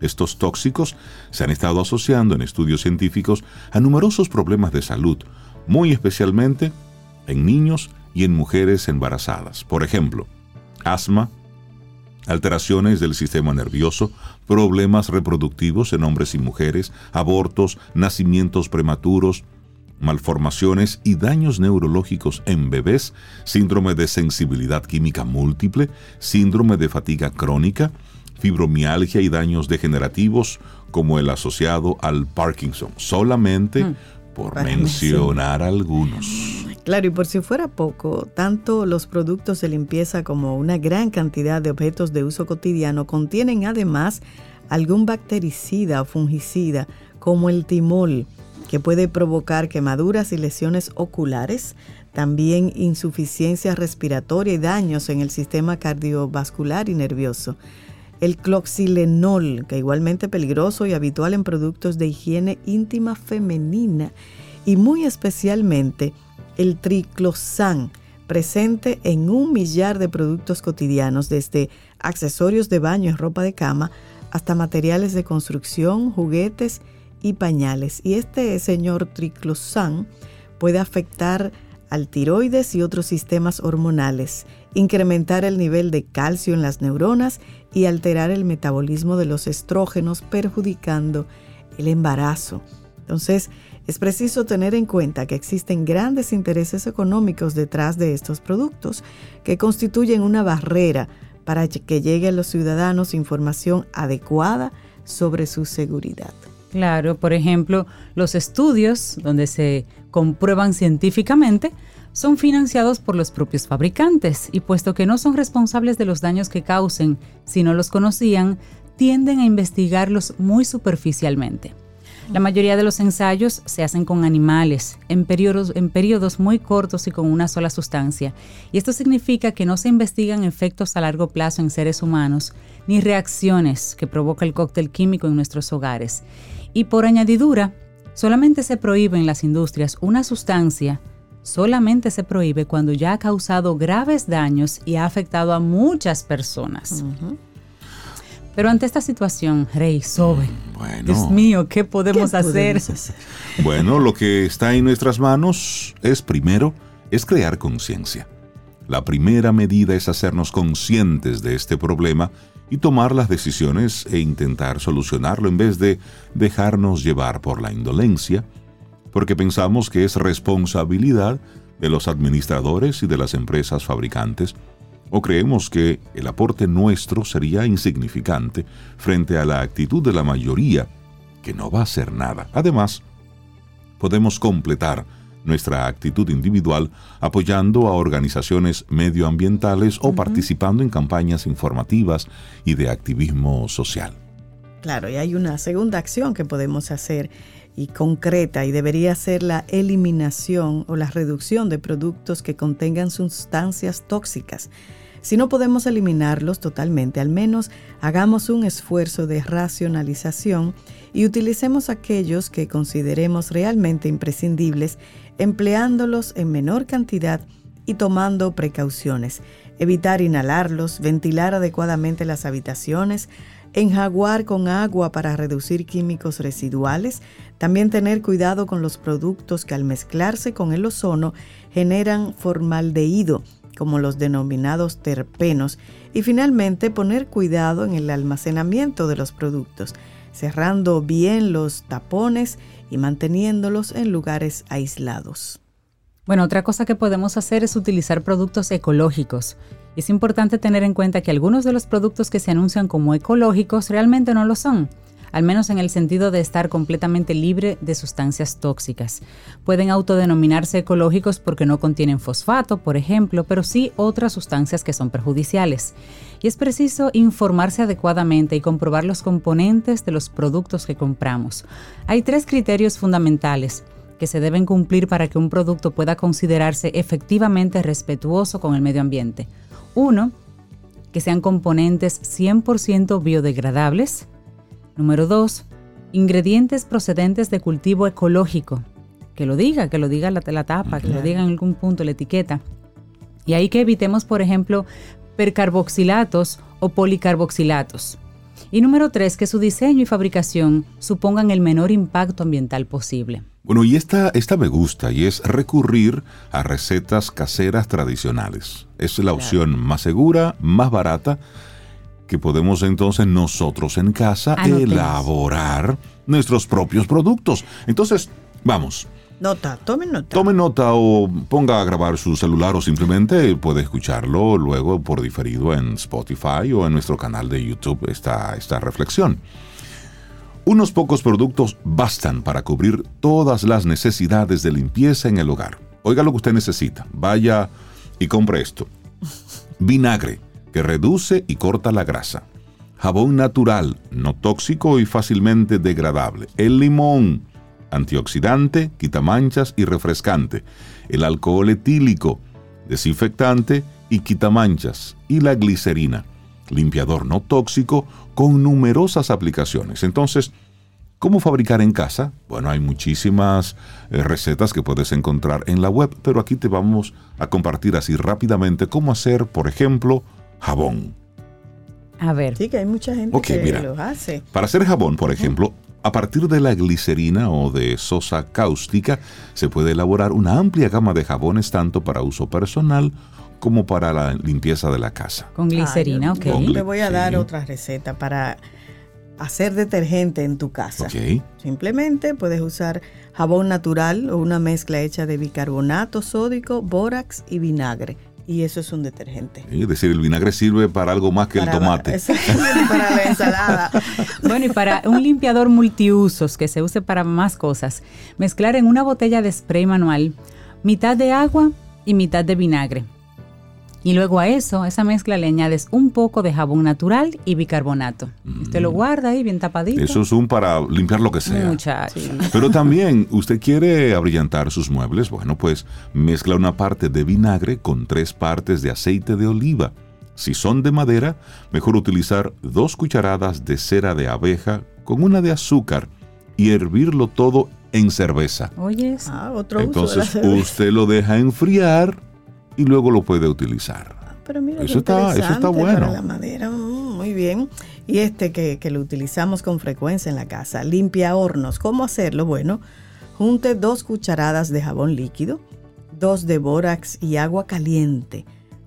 estos tóxicos se han estado asociando en estudios científicos a numerosos problemas de salud, muy especialmente en niños y en mujeres embarazadas. Por ejemplo, asma, alteraciones del sistema nervioso, problemas reproductivos en hombres y mujeres, abortos, nacimientos prematuros, malformaciones y daños neurológicos en bebés, síndrome de sensibilidad química múltiple, síndrome de fatiga crónica, fibromialgia y daños degenerativos como el asociado al Parkinson, solamente por para mencionar. algunos. Claro, y por si fuera poco, tanto los productos de limpieza como una gran cantidad de objetos de uso cotidiano contienen además algún bactericida o fungicida como el timol, que puede provocar quemaduras y lesiones oculares, también insuficiencia respiratoria y daños en el sistema cardiovascular y nervioso. El cloxilenol, que igualmente peligroso y habitual en productos de higiene íntima femenina, y muy especialmente el triclosan, presente en un millar de productos cotidianos, desde accesorios de baño y ropa de cama hasta materiales de construcción, juguetes y pañales. Y este señor triclosan puede afectar al tiroides y otros sistemas hormonales, incrementar el nivel de calcio en las neuronas y alterar el metabolismo de los estrógenos, perjudicando el embarazo. Entonces, es preciso tener en cuenta que existen grandes intereses económicos detrás de estos productos que constituyen una barrera para que llegue a los ciudadanos información adecuada sobre su seguridad. Claro, por ejemplo, los estudios donde se comprueban científicamente son financiados por los propios fabricantes y puesto que no son responsables de los daños que causen si no los conocían, tienden a investigarlos muy superficialmente. La mayoría de los ensayos se hacen con animales, en periodos, muy cortos y con una sola sustancia, y esto significa que no se investigan efectos a largo plazo en seres humanos, ni reacciones que provoca el cóctel químico en nuestros hogares. Y por añadidura, solamente se prohíbe en las industrias una sustancia solamente se prohíbe cuando ya ha causado graves daños y ha afectado a muchas personas. Pero ante esta situación, Rey, Sobe, Bueno. Dios mío, ¿qué podemos, ¿Qué hacer? podemos hacer? Bueno, lo que está en nuestras manos es primero, es crear conciencia. La primera medida es hacernos conscientes de este problema y tomar las decisiones e intentar solucionarlo en vez de dejarnos llevar por la indolencia, porque pensamos que es responsabilidad de los administradores y de las empresas fabricantes, o creemos que el aporte nuestro sería insignificante frente a la actitud de la mayoría, que no va a hacer nada. Además, podemos completar nuestra actitud individual apoyando a organizaciones medioambientales o participando en campañas informativas y de activismo social. Claro, y hay una segunda acción que podemos hacer y concreta y debería ser la eliminación o la reducción de productos que contengan sustancias tóxicas. Si no podemos eliminarlos totalmente, al menos hagamos un esfuerzo de racionalización y utilicemos aquellos que consideremos realmente imprescindibles, empleándolos en menor cantidad y tomando precauciones. Evitar inhalarlos, ventilar adecuadamente las habitaciones, enjaguar con agua para reducir químicos residuales, también tener cuidado con los productos que al mezclarse con el ozono generan formaldehído, como los denominados terpenos, y finalmente poner cuidado en el almacenamiento de los productos, cerrando bien los tapones y manteniéndolos en lugares aislados. Bueno, otra cosa que podemos hacer es utilizar productos ecológicos. Es importante tener en cuenta que algunos de los productos que se anuncian como ecológicos realmente no lo son, al menos en el sentido de estar completamente libre de sustancias tóxicas. Pueden autodenominarse ecológicos porque no contienen fosfato, por ejemplo, pero sí otras sustancias que son perjudiciales. Y es preciso informarse adecuadamente y comprobar los componentes de los productos que compramos. Hay tres criterios fundamentales que se deben cumplir para que un producto pueda considerarse efectivamente respetuoso con el medio ambiente. Uno, que sean componentes 100% biodegradables. Número dos, ingredientes procedentes de cultivo ecológico. Que lo diga, que lo diga la, la tapa, que lo diga en algún punto la etiqueta. Y ahí que evitemos, por ejemplo, percarboxilatos o policarboxilatos. Y número tres, que su diseño y fabricación supongan el menor impacto ambiental posible. Bueno, y esta, esta me gusta y es recurrir a recetas caseras tradicionales. Es la opción más segura, más barata, que podemos entonces nosotros en casa Anotemos. elaborar nuestros propios productos. Entonces, vamos, Nota, tomen nota. tome nota o ponga a grabar su celular o simplemente puede escucharlo luego por diferido en Spotify o en nuestro canal de YouTube esta, esta reflexión. Unos pocos productos bastan para cubrir todas las necesidades de limpieza en el hogar. Oiga lo que usted necesita. Vaya y compre esto. Vinagre, que reduce y corta la grasa. Jabón natural, no tóxico y fácilmente degradable. El limón, antioxidante, quita manchas y refrescante. El alcohol etílico, desinfectante y quita manchas. Y la glicerina, limpiador no tóxico con numerosas aplicaciones. Entonces, ¿Cómo fabricar en casa? Bueno, hay muchísimas eh, recetas que puedes encontrar en la web, pero aquí te vamos a compartir así rápidamente cómo hacer, por ejemplo, jabón. A ver. Sí, que hay mucha gente que mira. lo hace. Para hacer jabón, por ejemplo, a partir de la glicerina o de sosa cáustica, se puede elaborar una amplia gama de jabones tanto para uso personal como para la limpieza de la casa. Con glicerina, Ah, ok. Con Te voy a dar sí. otra receta para hacer detergente en tu casa. Ok. Simplemente puedes usar jabón natural o una mezcla hecha de bicarbonato sódico, bórax y vinagre. Y eso es un detergente. Es decir, el vinagre sirve para algo más que el tomate. Para la ensalada. Bueno, y para un limpiador multiusos que se use para más cosas, mezclar en una botella de spray manual mitad de agua y mitad de vinagre. Y luego a eso, a esa mezcla le añades un poco de jabón natural y bicarbonato. Usted lo guarda ahí bien tapadito. Eso es un para limpiar lo que sea. Muchacho. Pero también, ¿usted quiere abrillantar sus muebles? Bueno, pues mezcla una parte de vinagre con tres partes de aceite de oliva. Si son de madera, mejor utilizar dos cucharadas de cera de abeja con una de azúcar y hervirlo todo en cerveza. Oyes, Ah, otro Entonces uso de la cerveza. usted lo deja enfriar y luego lo puede utilizar. Pero mira, Eso está- eso está bueno. Para la madera, mm, muy bien. Y este que, que lo utilizamos con frecuencia en la casa, limpia hornos. ¿Cómo hacerlo? Bueno, junte dos cucharadas de jabón líquido, dos de bórax y agua caliente.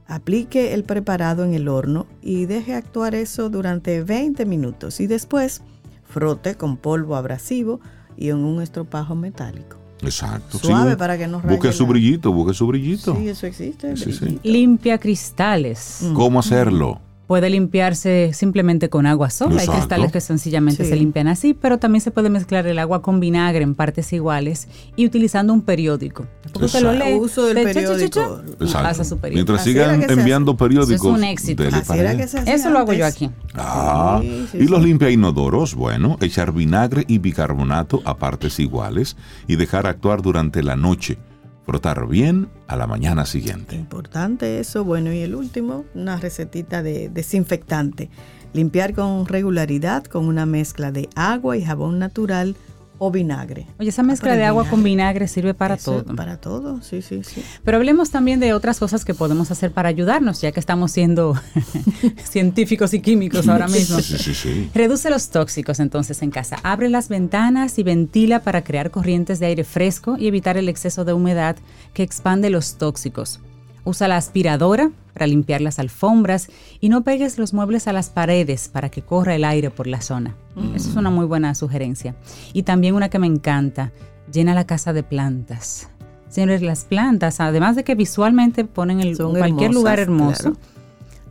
Aplique el preparado en el horno y deje actuar eso durante 20 minutos. Y después frote con polvo abrasivo y en un estropajo metálico. Exacto. Suave Sí, para que no Busque su brillito, busque su brillito. Sí, eso existe. Sí, sí. brillito. limpia cristales. ¿Cómo hacerlo? Puede limpiarse simplemente con agua sola. Hay cristales que sencillamente Sí. se limpian así, pero también se puede mezclar el agua con vinagre en partes iguales y utilizando un periódico. Porque usted lo Exacto. lee. Uso del de cha, cha, cha, periódico. pasa su periódico. Mientras Así sigan enviando hace. periódicos. Eso es un éxito. dele Así para era allá. que se hacía Eso lo hago yo aquí. Ah, Sí, sí, y los limpia inodoros, bueno, echar vinagre y bicarbonato a partes iguales y dejar actuar durante la noche. Frotar bien a la mañana siguiente. Importante eso. Bueno, y el último, una recetita de desinfectante. Limpiar con regularidad con una mezcla de agua y jabón natural o vinagre. Oye, esa mezcla de agua con vinagre sirve para Eso, todo. Para todo, sí, sí, sí. Pero hablemos también de otras cosas que podemos hacer para ayudarnos, ya que estamos siendo científicos y químicos ahora mismo. Sí, sí, sí. Reduce los tóxicos entonces en casa. Abre las ventanas y ventila para crear corrientes de aire fresco y evitar el exceso de humedad que expande los tóxicos. Usa la aspiradora para limpiar las alfombras y no pegues los muebles a las paredes para que corra el aire por la zona. Esa es una muy buena sugerencia. Y también una que me encanta, llena la casa de plantas. Señores, las plantas, además de que visualmente ponen el, Son cualquier lugar hermoso, claro.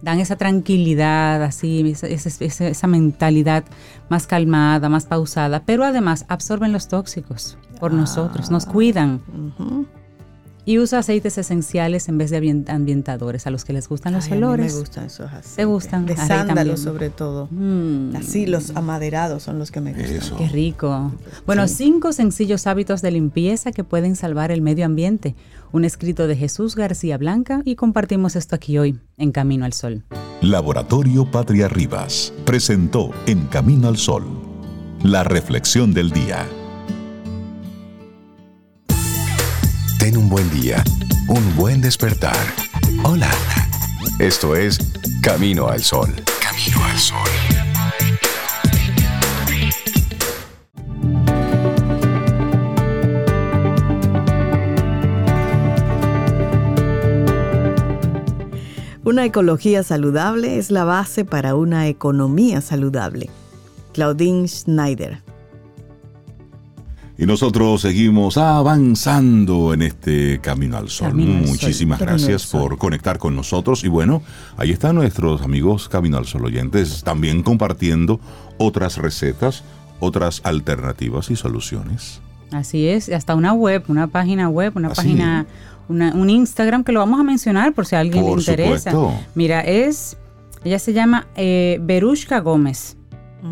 dan esa tranquilidad, así, esa, esa- mentalidad más calmada, más pausada, pero además absorben los tóxicos por nosotros, nos cuidan. Ujú. Y usa aceites esenciales en vez de ambien- ambientadores, a los que les gustan los Ay, a mí olores. me gustan esos aceites. ¿Te gustan? De sándalo sobre todo. Mm, Así, los amaderados son los que me gustan. Eso. qué rico. Bueno, cinco sencillos hábitos de limpieza que pueden salvar el medio ambiente. Un escrito de Jesús García Blanca y compartimos esto aquí hoy, en Camino al Sol. Laboratorio Patria Rivas presentó En Camino al Sol, la reflexión del día. Ten un buen día, un buen despertar. Hola. Esto es Camino al Sol. Camino al Sol. Una ecología saludable es la base para una economía saludable. Claudine Schneider. Y nosotros seguimos avanzando en este Camino al Sol. Camino al Sol. Muchísimas gracias Sol. por conectar con nosotros. Y bueno, ahí están nuestros amigos Camino al Sol oyentes también compartiendo otras recetas, otras alternativas y soluciones. Así es, hasta una web, una página web, una Así. página, una- un Instagram que lo vamos a mencionar por si a alguien Por le interesa. supuesto. Mira, es, ella se llama eh, Berushka Gómez,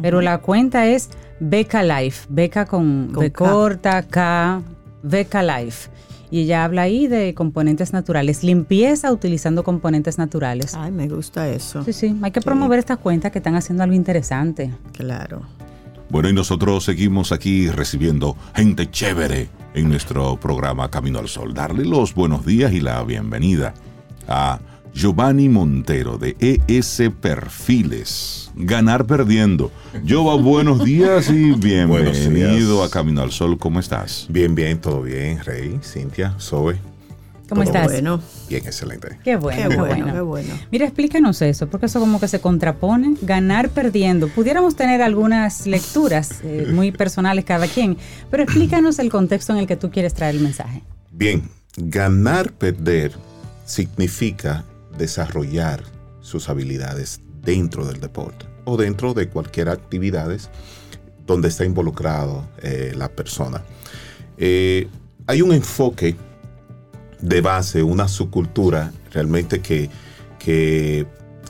pero la cuenta es Beca Life, Beca con, Con B corta, K, Beca Life. Y ella habla ahí de componentes naturales, limpieza utilizando componentes naturales. Ay, me gusta eso. Sí, sí, hay que promover estas cuentas que están haciendo algo interesante. Claro. Bueno, y nosotros seguimos aquí recibiendo gente chévere en nuestro programa Camino al Sol. Darle los buenos días y la bienvenida a Giovanni Montero de ES Perfiles. Ganar perdiendo. Giova, buenos días y Buenos bienvenido días. a Camino al Sol. ¿Cómo estás? Bien, bien, todo bien, Rey, Cintia, Zoe. ¿Cómo estás? Bueno, Bien, excelente. Qué bueno, qué bueno, qué bueno. Mira, explícanos eso, porque eso como que se contrapone, ganar perdiendo. Pudiéramos tener algunas lecturas eh, muy personales cada quien, pero explícanos el contexto en el que tú quieres traer el mensaje. Bien, ganar, perder significa desarrollar sus habilidades dentro del deporte o dentro de cualquier actividad donde está involucrado eh, la persona. Eh, hay un enfoque de base, una subcultura realmente que, que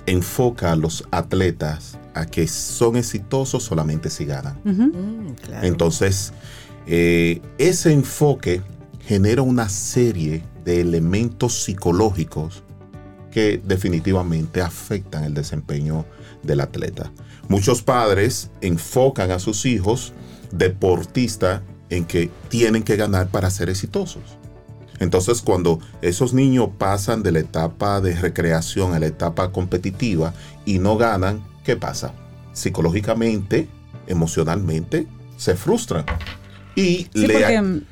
enfoca a los atletas a que son exitosos solamente si ganan. Mm, claro. Entonces, eh, ese enfoque genera una serie de elementos psicológicos que definitivamente afectan el desempeño del atleta. Muchos padres enfocan a sus hijos deportistas en que tienen que ganar para ser exitosos. Entonces, cuando esos niños pasan de la etapa de recreación a la etapa competitiva y no ganan, ¿qué pasa? Psicológicamente, emocionalmente, se frustran. Y Sí, le, porque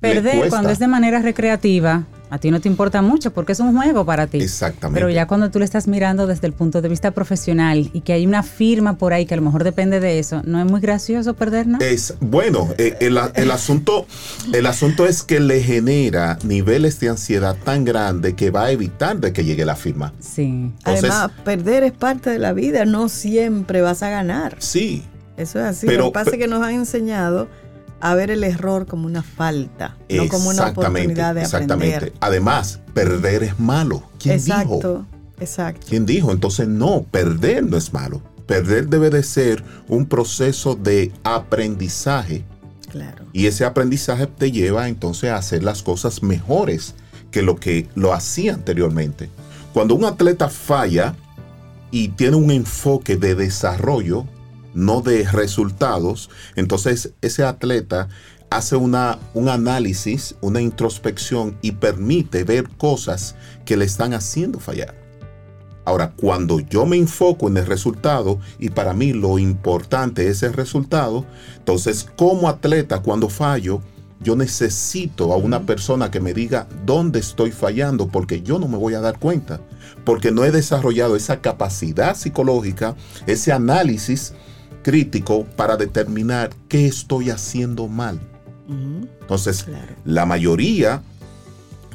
perder cuando es de manera recreativa, a ti no te importa mucho porque es un juego para ti. Exactamente. Pero ya cuando tú le estás mirando desde el punto de vista profesional y que hay una firma por ahí que a lo mejor depende de eso, ¿no es muy gracioso perder nada? Es bueno, eh, el, el asunto, el asunto es que le genera niveles de ansiedad tan grande que va a evitar de que llegue la firma. Sí. Entonces- Además, perder es parte de la vida, no siempre vas a ganar. Sí, Eso es así. Pero- Lo que pasa es que nos han enseñado a ver el error como una falta, no como una oportunidad de exactamente. aprender. Además, perder es malo. ¿Quién dijo? Exacto, exacto. ¿Quién dijo? Entonces no, perder no es malo. Perder debe de ser un proceso de aprendizaje Claro. y ese aprendizaje te lleva entonces a hacer las cosas mejores que lo que lo hacía anteriormente. Cuando un atleta falla y tiene un enfoque de desarrollo, no de resultados, entonces ese atleta hace una, un análisis, una introspección y permite ver cosas que le están haciendo fallar. Ahora, cuando yo me enfoco en el resultado y para mí lo importante es el resultado, entonces como atleta cuando fallo, yo necesito a una persona que me diga dónde estoy fallando porque yo no me voy a dar cuenta, porque no he desarrollado esa capacidad psicológica, ese análisis crítico para determinar qué estoy haciendo mal. Entonces, Claro. la mayoría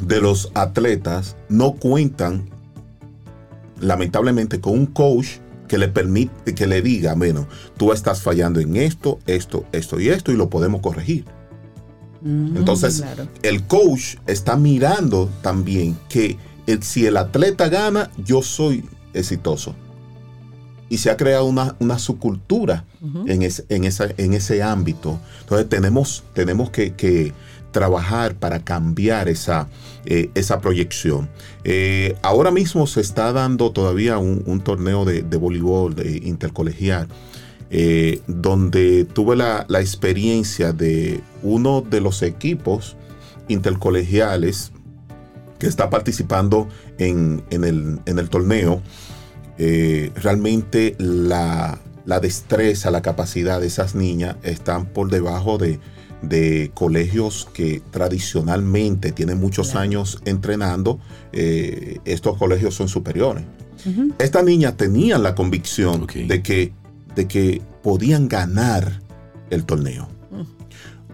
de los atletas no cuentan, lamentablemente, con un coach que le permite, que le diga, bueno, tú estás fallando en esto, esto, esto y esto, y lo podemos corregir. Mm. Entonces, claro. el coach está mirando también que el- si el atleta gana, yo soy exitoso. Y se ha creado una, una subcultura en, ese, en, esa, en ese ámbito. Entonces tenemos, tenemos que, que trabajar para cambiar esa, eh, esa proyección. Eh, ahora mismo se está dando todavía un, un torneo de, de voleibol de intercolegial. eh, donde tuve la, la experiencia de uno de los equipos intercolegiales que está participando en, en el, en el torneo, eh, realmente la, la destreza, la capacidad de esas niñas están por debajo de, de colegios que tradicionalmente tienen muchos años entrenando. eh, estos colegios son superiores. Ujú. Estas niñas tenían la convicción de, que, de que podían ganar el torneo.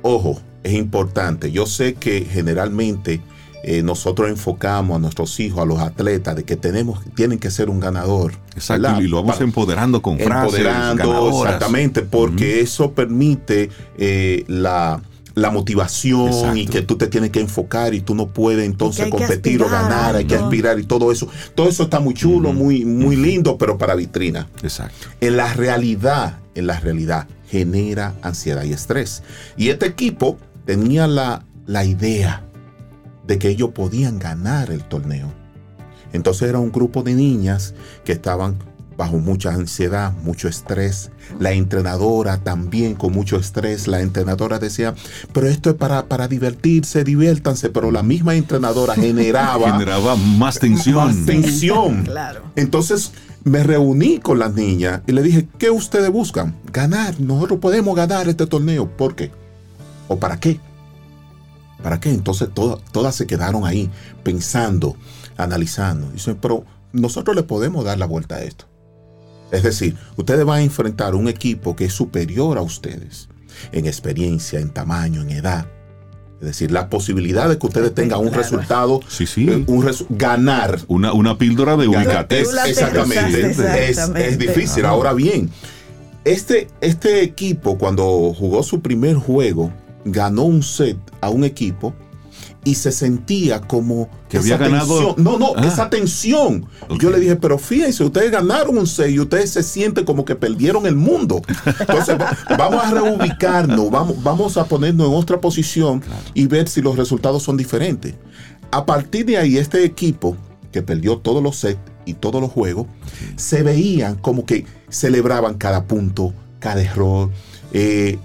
Ojo, es importante. Yo sé que generalmente eh, nosotros enfocamos a nuestros hijos, a los atletas, de que tenemos, tienen que ser un ganador. Exacto, ¿verdad? y lo vamos Para- empoderando con frases empoderando, ganadoras. exactamente, porque eso permite eh, la, la motivación y que tú te tienes que enfocar y tú no puedes entonces competir o ganar, hay que aspirar y todo eso. Todo eso está muy chulo, muy, muy lindo, pero para vitrina. Exacto. En la realidad, en la realidad, genera ansiedad y estrés. Y este equipo tenía la, la idea de que ellos podían ganar el torneo. Entonces era un grupo de niñas que estaban bajo mucha ansiedad, mucho estrés. La entrenadora también con mucho estrés. La entrenadora decía, pero esto es para, para divertirse, diviértanse. Pero la misma entrenadora generaba, Generaba más tensión. más tensión. Claro. Entonces me reuní con las niñas y le dije, ¿qué ustedes buscan? Ganar. Nosotros podemos ganar este torneo. ¿Por qué? ¿O para qué? ¿Para qué? Entonces todas, todas se quedaron ahí pensando, analizando. Dicen, pero nosotros le podemos dar la vuelta a esto. Es decir, ustedes van a enfrentar un equipo que es superior a ustedes en experiencia, en tamaño, en edad. Es decir, la posibilidad de que ustedes tengan un Claro. resultado, Sí, sí. eh, un resu- ganar Una, una píldora de ubicatez. Exactamente. pensaste, Es, exactamente. es difícil. Ahora bien, este, este equipo cuando jugó su primer juego, ganó un set a un equipo y se sentía como Que esa había ganado- tensión. No, no, Ah. esa tensión. Yo le dije, pero fíjense, ustedes ganaron un set y ustedes se sienten como que perdieron el mundo. Entonces, va- vamos a reubicarnos, vamos, vamos a ponernos en otra posición y ver si los resultados son diferentes. A partir de ahí, este equipo que perdió todos los sets y todos los juegos, se veían como que celebraban cada punto, cada error, eh,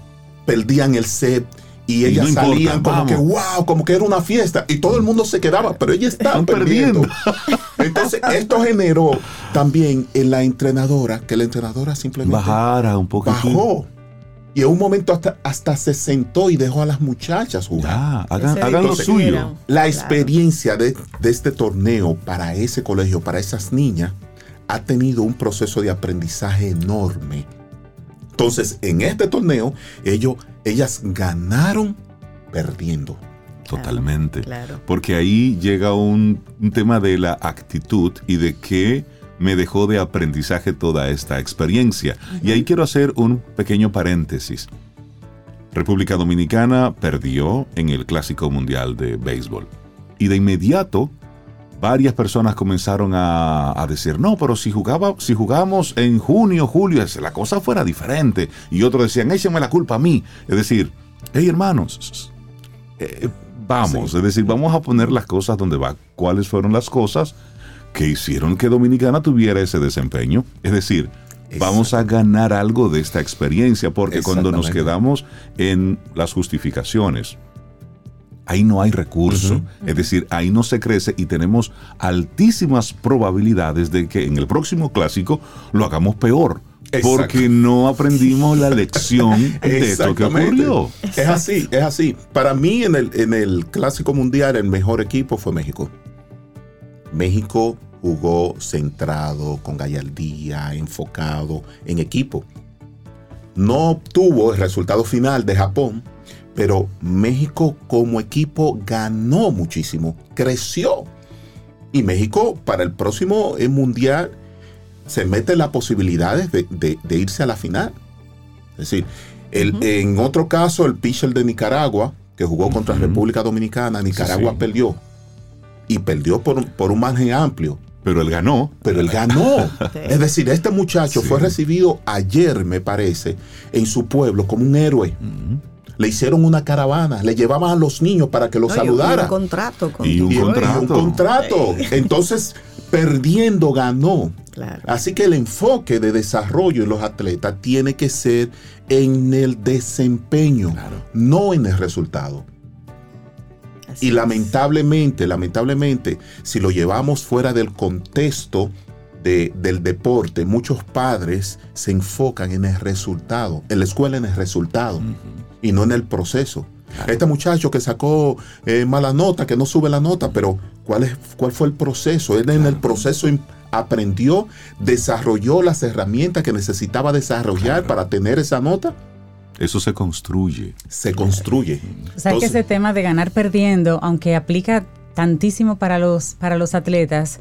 perdían el set y Y ellas no importa, salían como vamos. que wow, como que era una fiesta y todo el mundo se quedaba, pero ella estaba Están perdiendo. perdiendo. Entonces, esto generó también en la entrenadora, que la entrenadora simplemente Bajara un poquito. bajó. Y en un momento hasta, hasta se sentó y dejó a las muchachas jugar. Ya, hagan, hagan lo suyo. La experiencia de, de este torneo para ese colegio, para esas niñas, ha tenido un proceso de aprendizaje enorme. Entonces, en este torneo, ellos, ellas ganaron perdiendo. Totalmente. Claro. Porque ahí llega un, un tema de la actitud y de qué me dejó de aprendizaje toda esta experiencia. Y ahí quiero hacer un pequeño paréntesis. República Dominicana perdió en el Clásico Mundial de Béisbol. Y de inmediato, varias personas comenzaron a, a decir, no, pero si, jugaba, si jugamos en junio, julio, la cosa fuera diferente. Y otros decían, échenme la culpa a mí. Es decir, hey hermanos, eh, vamos, es decir, vamos a poner las cosas donde va. ¿Cuáles fueron las cosas que hicieron que Dominicana tuviera ese desempeño? Es decir, vamos a ganar algo de esta experiencia, porque cuando nos quedamos en las justificaciones, ahí no hay recurso, es decir, ahí no se crece y tenemos altísimas probabilidades de que en el próximo clásico lo hagamos peor. Exacto. Porque no aprendimos la lección de esto que ocurrió. Es así, es así. Para mí en el, en el Clásico Mundial el mejor equipo fue México. México jugó centrado, con gallardía, enfocado, en equipo. No obtuvo el resultado final de Japón, pero México como equipo ganó muchísimo, creció. Y México para el próximo eh, Mundial se mete las posibilidades de, de- de irse a la final. Es decir, el- en otro caso, el pitcher de Nicaragua, que jugó contra. República Dominicana, Nicaragua sí. perdió. Y perdió por, por un margen amplio. Pero él ganó. Pero él ganó. Es decir, este muchacho Sí. fue recibido ayer, me parece, en su pueblo como un héroe. Le hicieron una caravana, le llevaban a los niños para que lo No, y un- y saludara. Un contrato. con- Y un y contrato. un contrato. Entonces, perdiendo ganó. Claro. Así que el enfoque de desarrollo en los atletas tiene que ser en el desempeño, no en el resultado. Así Y es. lamentablemente, lamentablemente, si lo llevamos fuera del contexto de- del deporte, muchos padres se enfocan en el resultado, en la escuela en el resultado y no en el proceso. Este muchacho que sacó eh, mala nota, que no sube la nota, pero ¿cuál, es, cuál fue el proceso? Él en el proceso aprendió, desarrolló las herramientas que necesitaba desarrollar para tener esa nota, Eso se construye. se construye. O sea que Entonces- ese tema de ganar perdiendo, aunque aplica tantísimo para los, para los atletas,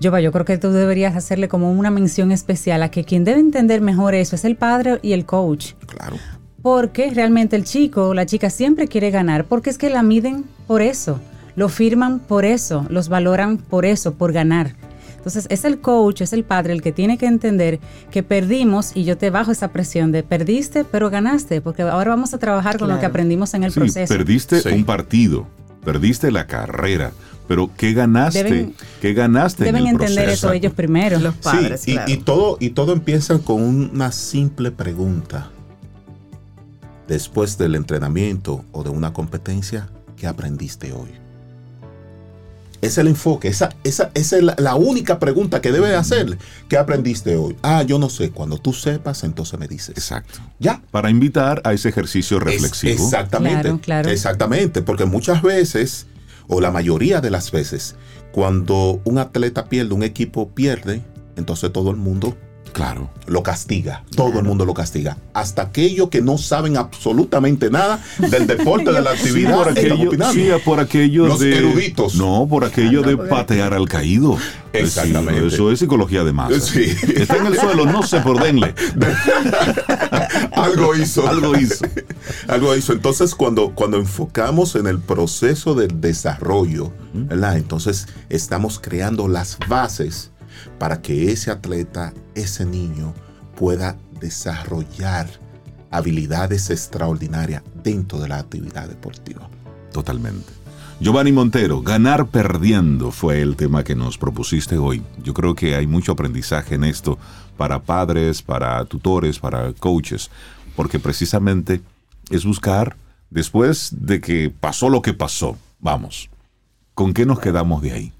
yo, yo creo que tú deberías hacerle como una mención especial a que quien debe entender mejor eso es el padre y el coach. Claro. Porque realmente el chico o la chica siempre quiere ganar, porque es que la miden por eso, lo firman por eso, los valoran por eso, por ganar. Entonces es el coach, es el padre el que tiene que entender que perdimos y yo te bajo esa presión de perdiste pero ganaste, porque ahora vamos a trabajar con lo que aprendimos en el Sí, proceso. perdiste Sí. un partido, perdiste la carrera, Pero ¿qué ganaste? Deben- ¿Qué ganaste Deben en el entender proceso? eso ellos primero. Los padres, sí, y, claro. y todo, y todo empieza con una simple pregunta. Después del entrenamiento o de una competencia, ¿qué aprendiste hoy? Ese es el enfoque, esa, esa, esa es la, la única pregunta que debes hacer. ¿Qué aprendiste hoy? Ah, yo no sé. Cuando tú sepas, entonces me dices. Exacto. Ya. Para invitar a ese ejercicio Es- reflexivo. exactamente. Claro, claro. Exactamente, porque muchas veces, o la mayoría de las veces, cuando un atleta pierde, un equipo pierde, entonces todo el mundo Claro. lo castiga. Todo el mundo lo castiga. Hasta aquellos que no saben absolutamente nada del deporte, de la Sí, actividad, por aquello, opinando. sí, por aquello Los de. eruditos. No, por aquello de patear al caído. Exactamente. Sí, eso es psicología de masa. Sí. Está en el suelo, no se por denle. Algo hizo. Algo hizo. Algo hizo. Entonces, cuando, cuando enfocamos en el proceso del desarrollo, ¿verdad? Entonces, estamos creando las bases para que ese atleta, ese niño, pueda desarrollar habilidades extraordinarias dentro de la actividad deportiva. Totalmente. Giovanni Montero, ganar perdiendo fue el tema que nos propusiste hoy. Yo creo que hay mucho aprendizaje en esto para padres, para tutores, para coaches, porque precisamente es buscar, después de que pasó lo que pasó, vamos, ¿con qué nos quedamos de ahí?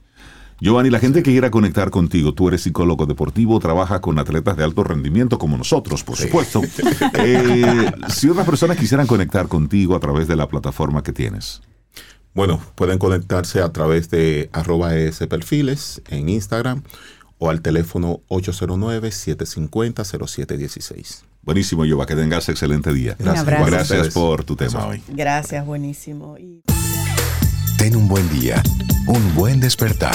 Giovanni, la gente que quiera conectar contigo, tú eres psicólogo deportivo, trabajas con atletas de alto rendimiento como nosotros, por supuesto. Eh, si otras personas quisieran conectar contigo a través de la plataforma que tienes. Bueno, pueden conectarse a través de arroba ES perfiles en Instagram o al teléfono 809-750-0716. Buenísimo, Giova, que tengas excelente día. Un abrazo. Gracias por tu tema hoy. Gracias, buenísimo. Ten un buen día, un buen despertar.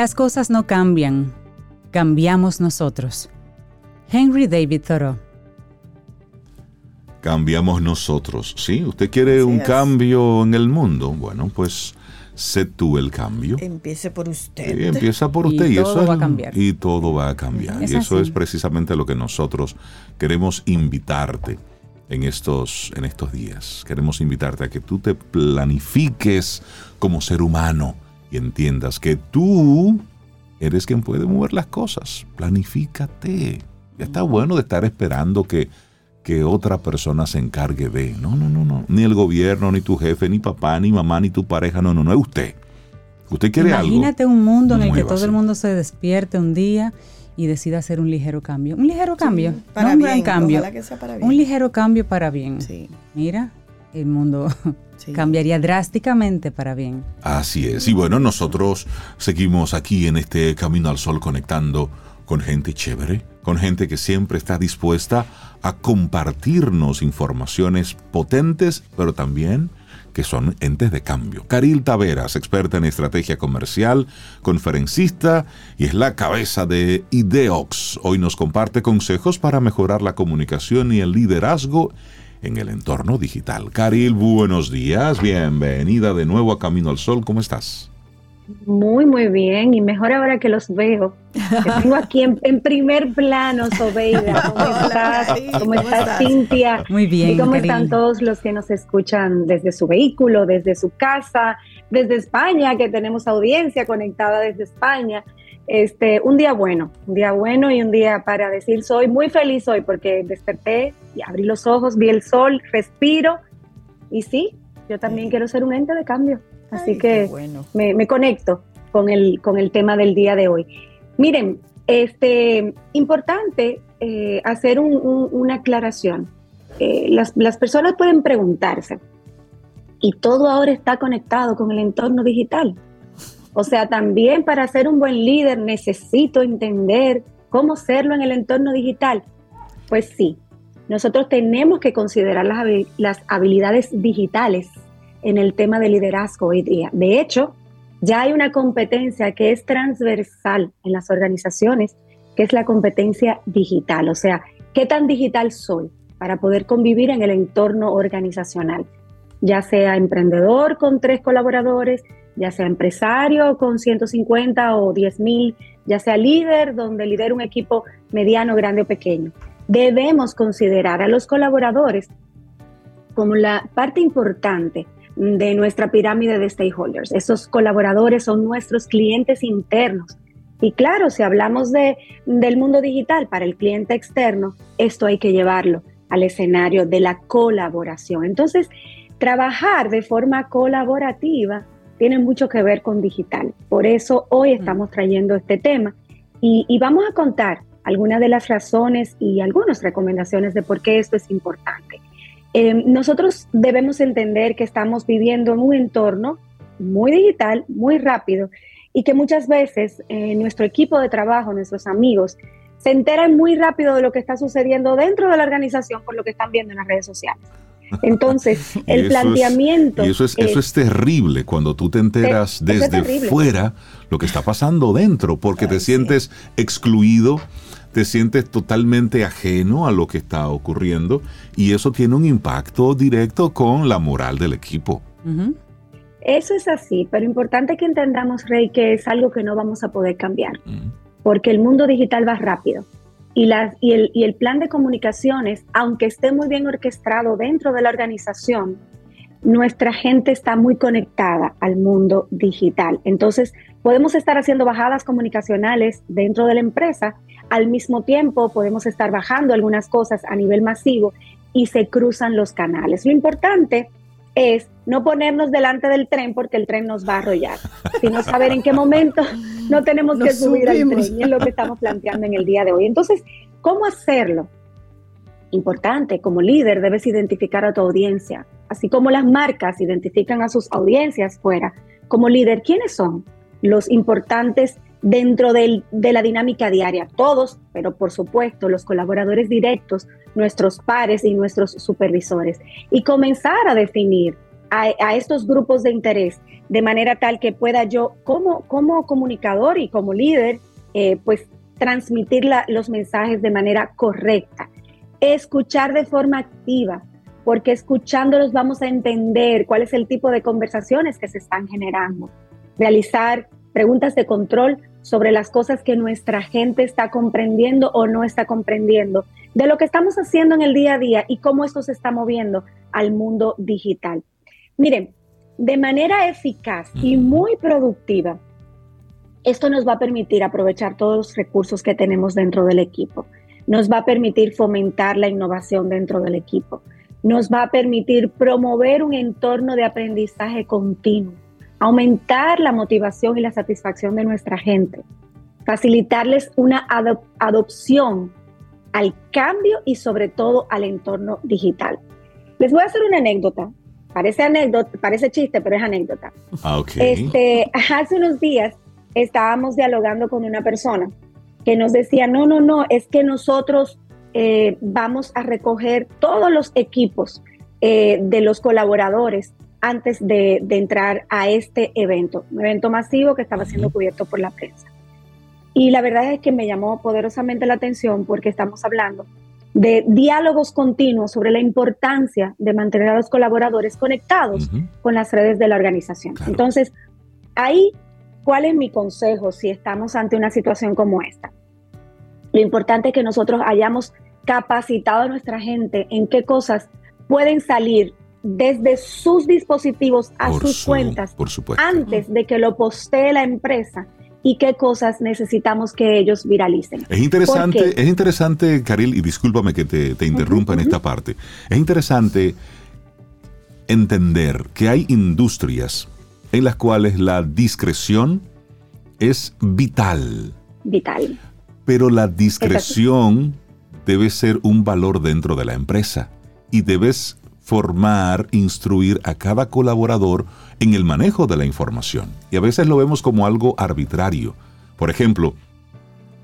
Las cosas no cambian, cambiamos nosotros. Henry David Thoreau. Cambiamos nosotros. ¿Sí? ¿Usted quiere un es. cambio en el mundo? Bueno, pues sé tú el cambio. Empiece por usted. Sí, empieza por usted y, todo eso es- va a cambiar. Y todo va a cambiar. Es y eso así. es precisamente lo que nosotros queremos invitarte en estos, en estos días. Queremos invitarte a que tú te planifiques como ser humano y entiendas que tú eres quien puede mover las cosas. Planifícate. Ya está bueno de estar esperando que, que otra persona se encargue de. No, no, no, no. Ni el gobierno, ni tu jefe, ni papá, ni mamá, ni tu pareja. No, no, no es usted. Usted quiere algo. Imagínate un mundo en el que todo el mundo se despierte un día y decida hacer un ligero cambio. Un ligero cambio, para no un bien, gran cambio. ojalá que sea para bien. Un ligero cambio para bien. Sí, Mira, el mundo sí. cambiaría drásticamente para bien. Así es. Y bueno, nosotros seguimos aquí en este Camino al Sol conectando con gente chévere, con gente que siempre está dispuesta a compartirnos informaciones potentes, pero también que son entes de cambio. Caril Taveras, experta en estrategia comercial, conferencista y es la cabeza de Ideox. Hoy nos comparte consejos para mejorar la comunicación y el liderazgo en el entorno digital. Caril, buenos días, bienvenida de nuevo a Camino al Sol, ¿cómo estás? Muy, muy bien. Y mejor ahora que los veo. Te tengo aquí en, en primer plano, Sobeida. ¿Cómo estás? ¿Cómo ¿cómo estás? Cintia? Muy bien, ¿Y cómo están todos los que nos escuchan desde su vehículo, desde su casa, desde España, que tenemos audiencia conectada desde España? Este, un día bueno, un día bueno y un día para decir soy muy feliz hoy porque desperté y abrí los ojos, vi el sol, respiro y sí, yo también quiero ser un ente de cambio. Así Ay, que bueno. me, me conecto con el, con el tema del día de hoy. Miren, este, importante eh, hacer un- un- una aclaración. Eh, las, las personas pueden preguntarse, ¿y todo ahora está conectado con el entorno digital? O sea, también para ser un buen líder necesito entender cómo serlo en el entorno digital. Pues sí, nosotros tenemos que considerar las, habi- las habilidades digitales en el tema de liderazgo hoy día. De hecho, Ya hay una competencia que es transversal en las organizaciones, que es la competencia digital. O sea, ¿qué tan digital soy para poder convivir en el entorno organizacional? Ya sea emprendedor con tres colaboradores, ya sea empresario con 150 o 10 mil, ya sea líder donde lidera un equipo mediano, grande o pequeño. Debemos considerar a los colaboradores como la parte importante de nuestra pirámide de stakeholders. Esos colaboradores son nuestros clientes internos. Y claro, si hablamos de, del mundo digital para el cliente externo, esto hay que llevarlo al escenario de la colaboración. Entonces, trabajar de forma colaborativa tiene mucho que ver con digital. Por eso hoy estamos trayendo este tema y, y vamos a contar algunas de las razones y algunas recomendaciones de por qué esto es importante. Eh, nosotros debemos entender que estamos viviendo en un entorno muy digital, muy rápido, y que muchas veces eh, nuestro equipo de trabajo, nuestros amigos, se enteran muy rápido de lo que está sucediendo dentro de la organización por lo que están viendo en las redes sociales. Entonces, el planteamiento... y eso es, eso es terrible cuando tú te enteras desde fuera lo que está pasando dentro, porque te sientes excluido, te sientes totalmente ajeno a lo que está ocurriendo y eso tiene un impacto directo con la moral del equipo. Eso es así, pero importante que entendamos, Rey, que es algo que no vamos a poder cambiar, porque el mundo digital va rápido. Y, el plan de comunicaciones, aunque esté muy bien orquestado dentro de la organización, nuestra gente está muy conectada al mundo digital. Entonces, podemos estar haciendo bajadas comunicacionales dentro de la empresa, al mismo tiempo podemos estar bajando algunas cosas a nivel masivo y se cruzan los canales. Lo importante es no ponernos delante del tren porque el tren nos va a arrollar, sino saber en qué momento no tenemos que subir al tren y es lo que estamos planteando en el día de hoy. Entonces, ¿cómo hacerlo? Importante, como líder debes identificar a tu audiencia, así como las marcas identifican a sus audiencias fuera. Como líder, ¿quiénes son los importantes dentro de la dinámica diaria? Todos, pero por supuesto los colaboradores directos, nuestros pares y nuestros supervisores. Y comenzar a definir a, estos grupos de interés de manera tal que pueda yo como, como comunicador y como líder, eh, pues transmitir los mensajes de manera correcta escuchar de forma activa, porque escuchándolos vamos a entender cuál es el tipo de conversaciones que se están generando. Realizar preguntas de control sobre las cosas que nuestra gente está comprendiendo o no está comprendiendo, de lo que estamos haciendo en el día a día y cómo esto se está moviendo al mundo digital. Miren, de manera eficaz y muy productiva, esto nos va a permitir aprovechar todos los recursos que tenemos dentro del equipo. Nos va a permitir fomentar la innovación dentro del equipo, nos va a permitir promover un entorno de aprendizaje continuo, aumentar la motivación y la satisfacción de nuestra gente, facilitarles una adopción al cambio y sobre todo al entorno digital. Les voy a hacer una anécdota. Parece anécdota, parece chiste, pero es anécdota. Ah, este, hace unos días estábamos dialogando con una persona que nos decía, no, no, no, es que nosotros eh, vamos a recoger todos los equipos eh, de los colaboradores antes de, entrar a este evento, un evento masivo que estaba siendo cubierto por la prensa. Y la verdad es que me llamó poderosamente la atención porque estamos hablando de diálogos continuos sobre la importancia de mantener a los colaboradores conectados con las redes de la organización. Entonces, ahí ¿Cuál es mi consejo si estamos ante una situación como esta? Lo importante es que nosotros hayamos capacitado a nuestra gente en qué cosas pueden salir desde sus dispositivos a sus cuentas antes de que lo postee la empresa y qué cosas necesitamos que ellos viralicen. Es interesante, es interesante, Caril, y discúlpame que te, interrumpa en esta parte. Es interesante entender que hay industrias en las cuales la discreción es vital. Vital. Pero la discreción debe ser un valor dentro de la empresa y debes formar, instruir a cada colaborador en el manejo de la información. Y a veces lo vemos como algo arbitrario. Por ejemplo,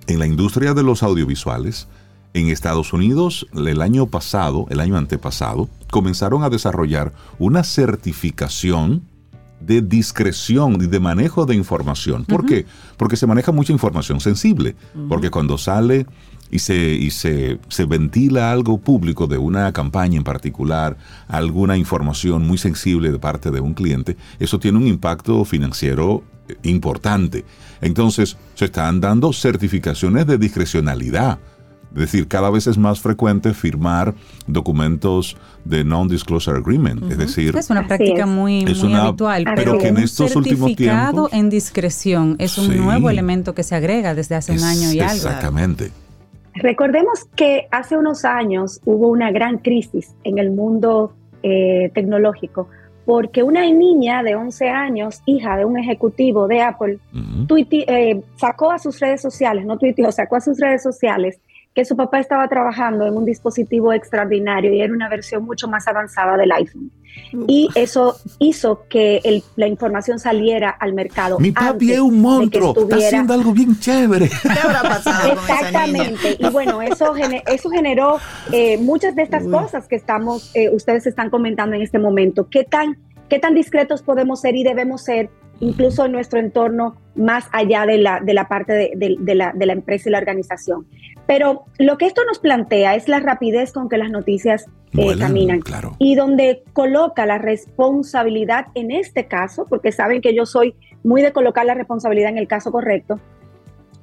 en la industria de los audiovisuales, en Estados Unidos, el año pasado, el año antepasado, comenzaron a desarrollar una certificación de discreción y de manejo de información. ¿Por qué? Porque se maneja mucha información sensible. Porque cuando sale y, se, y se, se ventila algo público de una campaña en particular, alguna información muy sensible de parte de un cliente, eso tiene un impacto financiero eh, importante. Entonces, se están dando certificaciones de discrecionalidad. Es decir, cada vez es más frecuente firmar documentos de non-disclosure agreement. Es decir, Es una práctica es. muy, Es muy una- habitual. pero que en estos últimos tiempos- en discreción es un Sí. nuevo elemento que se agrega desde hace un año y algo. Exactamente. Recordemos que hace unos años hubo una gran crisis en el mundo eh, tecnológico porque una niña de 11 años, hija de un ejecutivo de Apple, tuite- eh, sacó a sus redes sociales, no tuiteó, sacó a sus redes sociales que su papá estaba trabajando en un dispositivo extraordinario y era una versión mucho más avanzada del iPhone. Y eso hizo que el- la información saliera al mercado. Mi papi es un monstruo, está haciendo algo bien chévere. ¿Qué habrá pasado con esa niña? Exactamente. Y bueno, eso, eso generó eh, muchas de estas Uy. cosas que estamos, eh, ustedes están comentando en este momento. ¿Qué tan, ¿Qué tan discretos podemos ser y debemos ser, incluso en nuestro entorno, más allá de la, de la parte de, de- de la, de la empresa y la organización? Pero lo que esto nos plantea es la rapidez con que las noticias eh, caminan Claro. y donde coloca la responsabilidad en este caso, porque saben que yo soy muy de colocar la responsabilidad en el caso correcto,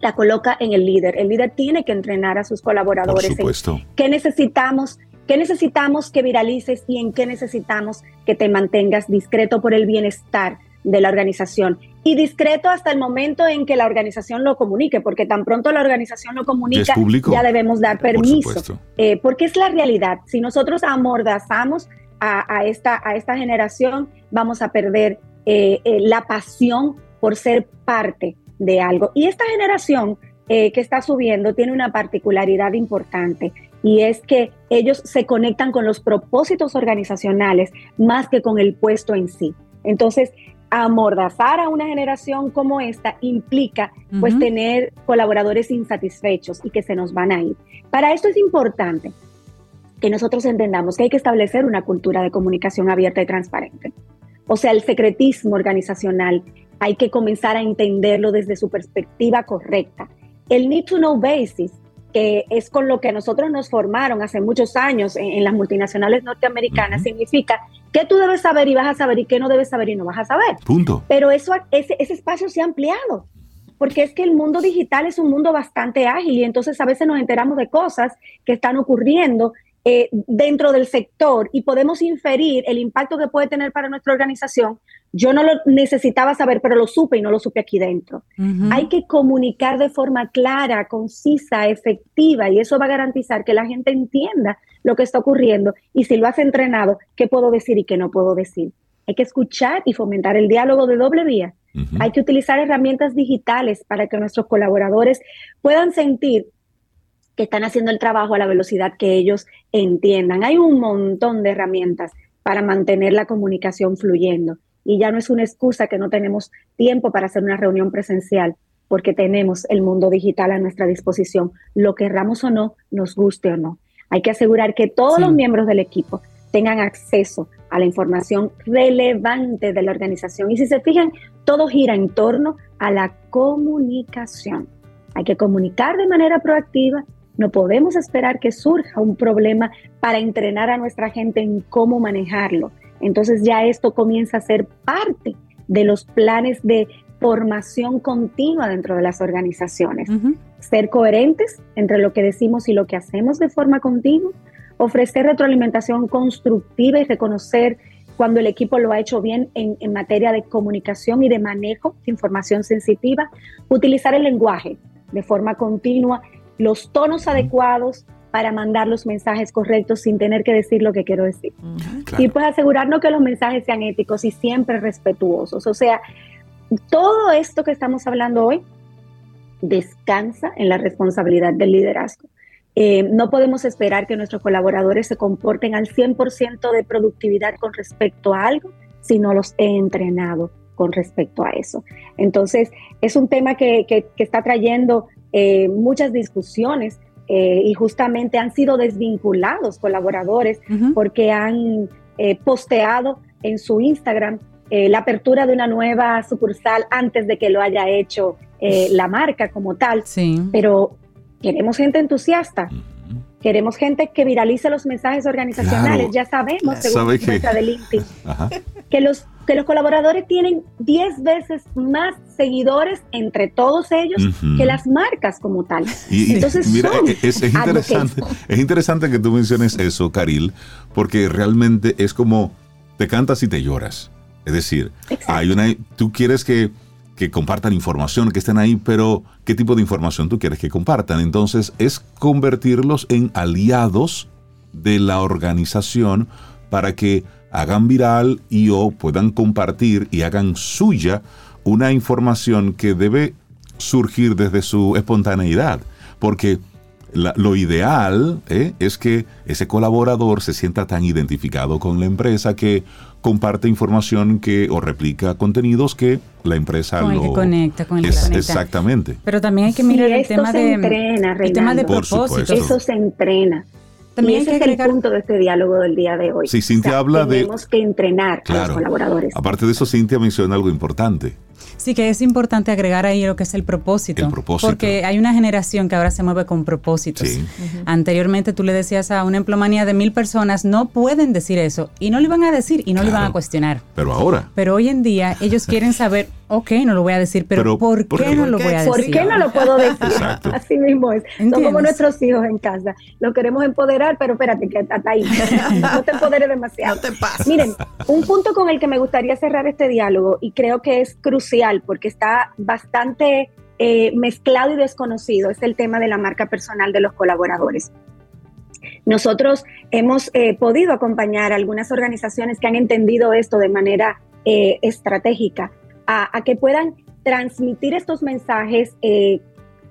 la coloca en el líder. El líder tiene que entrenar a sus Por colaboradores en supuesto. qué necesitamos, qué necesitamos que viralices y en qué necesitamos que te mantengas discreto por el bienestar de la organización. Y discreto hasta el momento en que la organización lo comunique, porque tan pronto la organización lo comunica, ya debemos dar permiso. Eh, porque es la realidad. Si nosotros amordazamos a, a esta, a esta generación, vamos a perder eh, eh, la pasión por ser parte de algo. Y esta generación que está subiendo tiene una particularidad importante y es que ellos se conectan con los propósitos organizacionales más que con el puesto en sí. Entonces, amordazar a una generación como esta implica pues tener colaboradores insatisfechos y que se nos van a ir. Para esto es importante que nosotros entendamos que hay que establecer una cultura de comunicación abierta y transparente. O sea, el secretismo organizacional hay que comenzar a entenderlo desde su perspectiva correcta. El need to know basis, que es con lo que nosotros nos formaron hace muchos años en, en las multinacionales norteamericanas, significa que tú debes saber y vas a saber y qué no debes saber y no vas a saber. Punto. Pero eso, ese, ese espacio se ha ampliado, porque es que el mundo digital es un mundo bastante ágil y entonces a veces nos enteramos de cosas que están ocurriendo eh, dentro del sector y podemos inferir el impacto que puede tener para nuestra organización. Yo no lo necesitaba saber, pero lo supe y no lo supe aquí dentro. Hay que comunicar de forma clara, concisa, efectiva y eso va a garantizar que la gente entienda lo que está ocurriendo y si lo has entrenado, qué puedo decir y qué no puedo decir. Hay que escuchar y fomentar el diálogo de doble vía. Hay que utilizar herramientas digitales para que nuestros colaboradores puedan sentir que están haciendo el trabajo a la velocidad que ellos entiendan. Hay un montón de herramientas para mantener la comunicación fluyendo y ya no es una excusa que no tenemos tiempo para hacer una reunión presencial porque tenemos el mundo digital a nuestra disposición, lo querramos o no, nos guste o no. Hay que asegurar que todos Sí. los miembros del equipo tengan acceso a la información relevante de la organización. Y si se fijan, todo gira en torno a la comunicación. Hay que comunicar de manera proactiva. No podemos esperar que surja un problema para entrenar a nuestra gente en cómo manejarlo. Entonces ya esto comienza a ser parte de los planes de formación continua dentro de las organizaciones. Ser coherentes entre lo que decimos y lo que hacemos de forma continua, ofrecer retroalimentación constructiva y reconocer cuando el equipo lo ha hecho bien en, en materia de comunicación y de manejo de información sensitiva, utilizar el lenguaje de forma continua, los tonos adecuados para mandar los mensajes correctos sin tener que decir lo que quiero decir. Claro. Y pues asegurarnos que los mensajes sean éticos y siempre respetuosos. O sea, todo esto que estamos hablando hoy descansa en la responsabilidad del liderazgo. Eh, no podemos esperar que nuestros colaboradores se comporten al 100% de productividad con respecto a algo si no los he entrenado con respecto a eso. Entonces, es un tema que, que- que está trayendo eh, muchas discusiones eh, y justamente han sido desvinculados colaboradores Ujú. porque han eh, posteado en su Instagram eh, la apertura de una nueva sucursal antes de que lo haya hecho eh, la marca como tal. Sí. Pero queremos gente entusiasta. Queremos gente que viralice los mensajes organizacionales. Claro. Ya sabemos, según ¿Sabe encuesta de LinkedIn, Ajá. que los, que los colaboradores tienen 10 veces más seguidores entre todos ellos que las marcas como tal. Y, Entonces, mira, son es, es interesante, es interesante que tú menciones eso, Caril, porque realmente es como te cantas y te lloras. Es decir, Exacto. hay una, tú quieres que, que compartan información, que estén ahí, pero ¿qué tipo de información tú quieres que compartan? Entonces es convertirlos en aliados de la organización para que hagan viral y o puedan compartir y hagan suya una información que debe surgir desde su espontaneidad. Porque la- lo ideal ¿eh? es que ese colaborador se sienta tan identificado con la empresa que comparte información que o replica contenidos que la empresa Con el lo que conecta, con el Es- exactamente. Pero también hay que Sí, mirar el tema de entrena, el tema de supuesto. Eso se entrena. También y hay ese que es agregar el punto de este diálogo del día de hoy. Sí, Cintia habla de- Tenemos que entrenar a Claro. los colaboradores. Aparte de eso, Cintia menciona algo importante. Sí, que es importante agregar ahí lo que es el propósito. El propósito. Porque hay una generación que ahora se mueve con propósitos. Sí. Anteriormente tú le decías a una emplomanía de mil personas, no pueden decir eso. Y no le iban a decir y no le iban Claro. a cuestionar. Pero ahora, Pero hoy en día ellos quieren saber, ok, no lo voy a decir, pero, Pero, ¿por, ¿por qué, qué? no lo voy a ¿Por decir? qué no lo puedo decir? Exacto. Así mismo es. Son ¿Entiendes? como nuestros hijos en casa. Lo queremos empoderar, pero espérate, que hasta ahí. No te empoderes demasiado. No te pases. Miren, un punto con el que me gustaría cerrar este diálogo y creo que es crucial porque está bastante eh, mezclado y desconocido es el tema de la marca personal de los colaboradores. Nosotros hemos eh, podido acompañar a algunas organizaciones que han entendido esto de manera eh, estratégica a, a que puedan transmitir estos mensajes eh,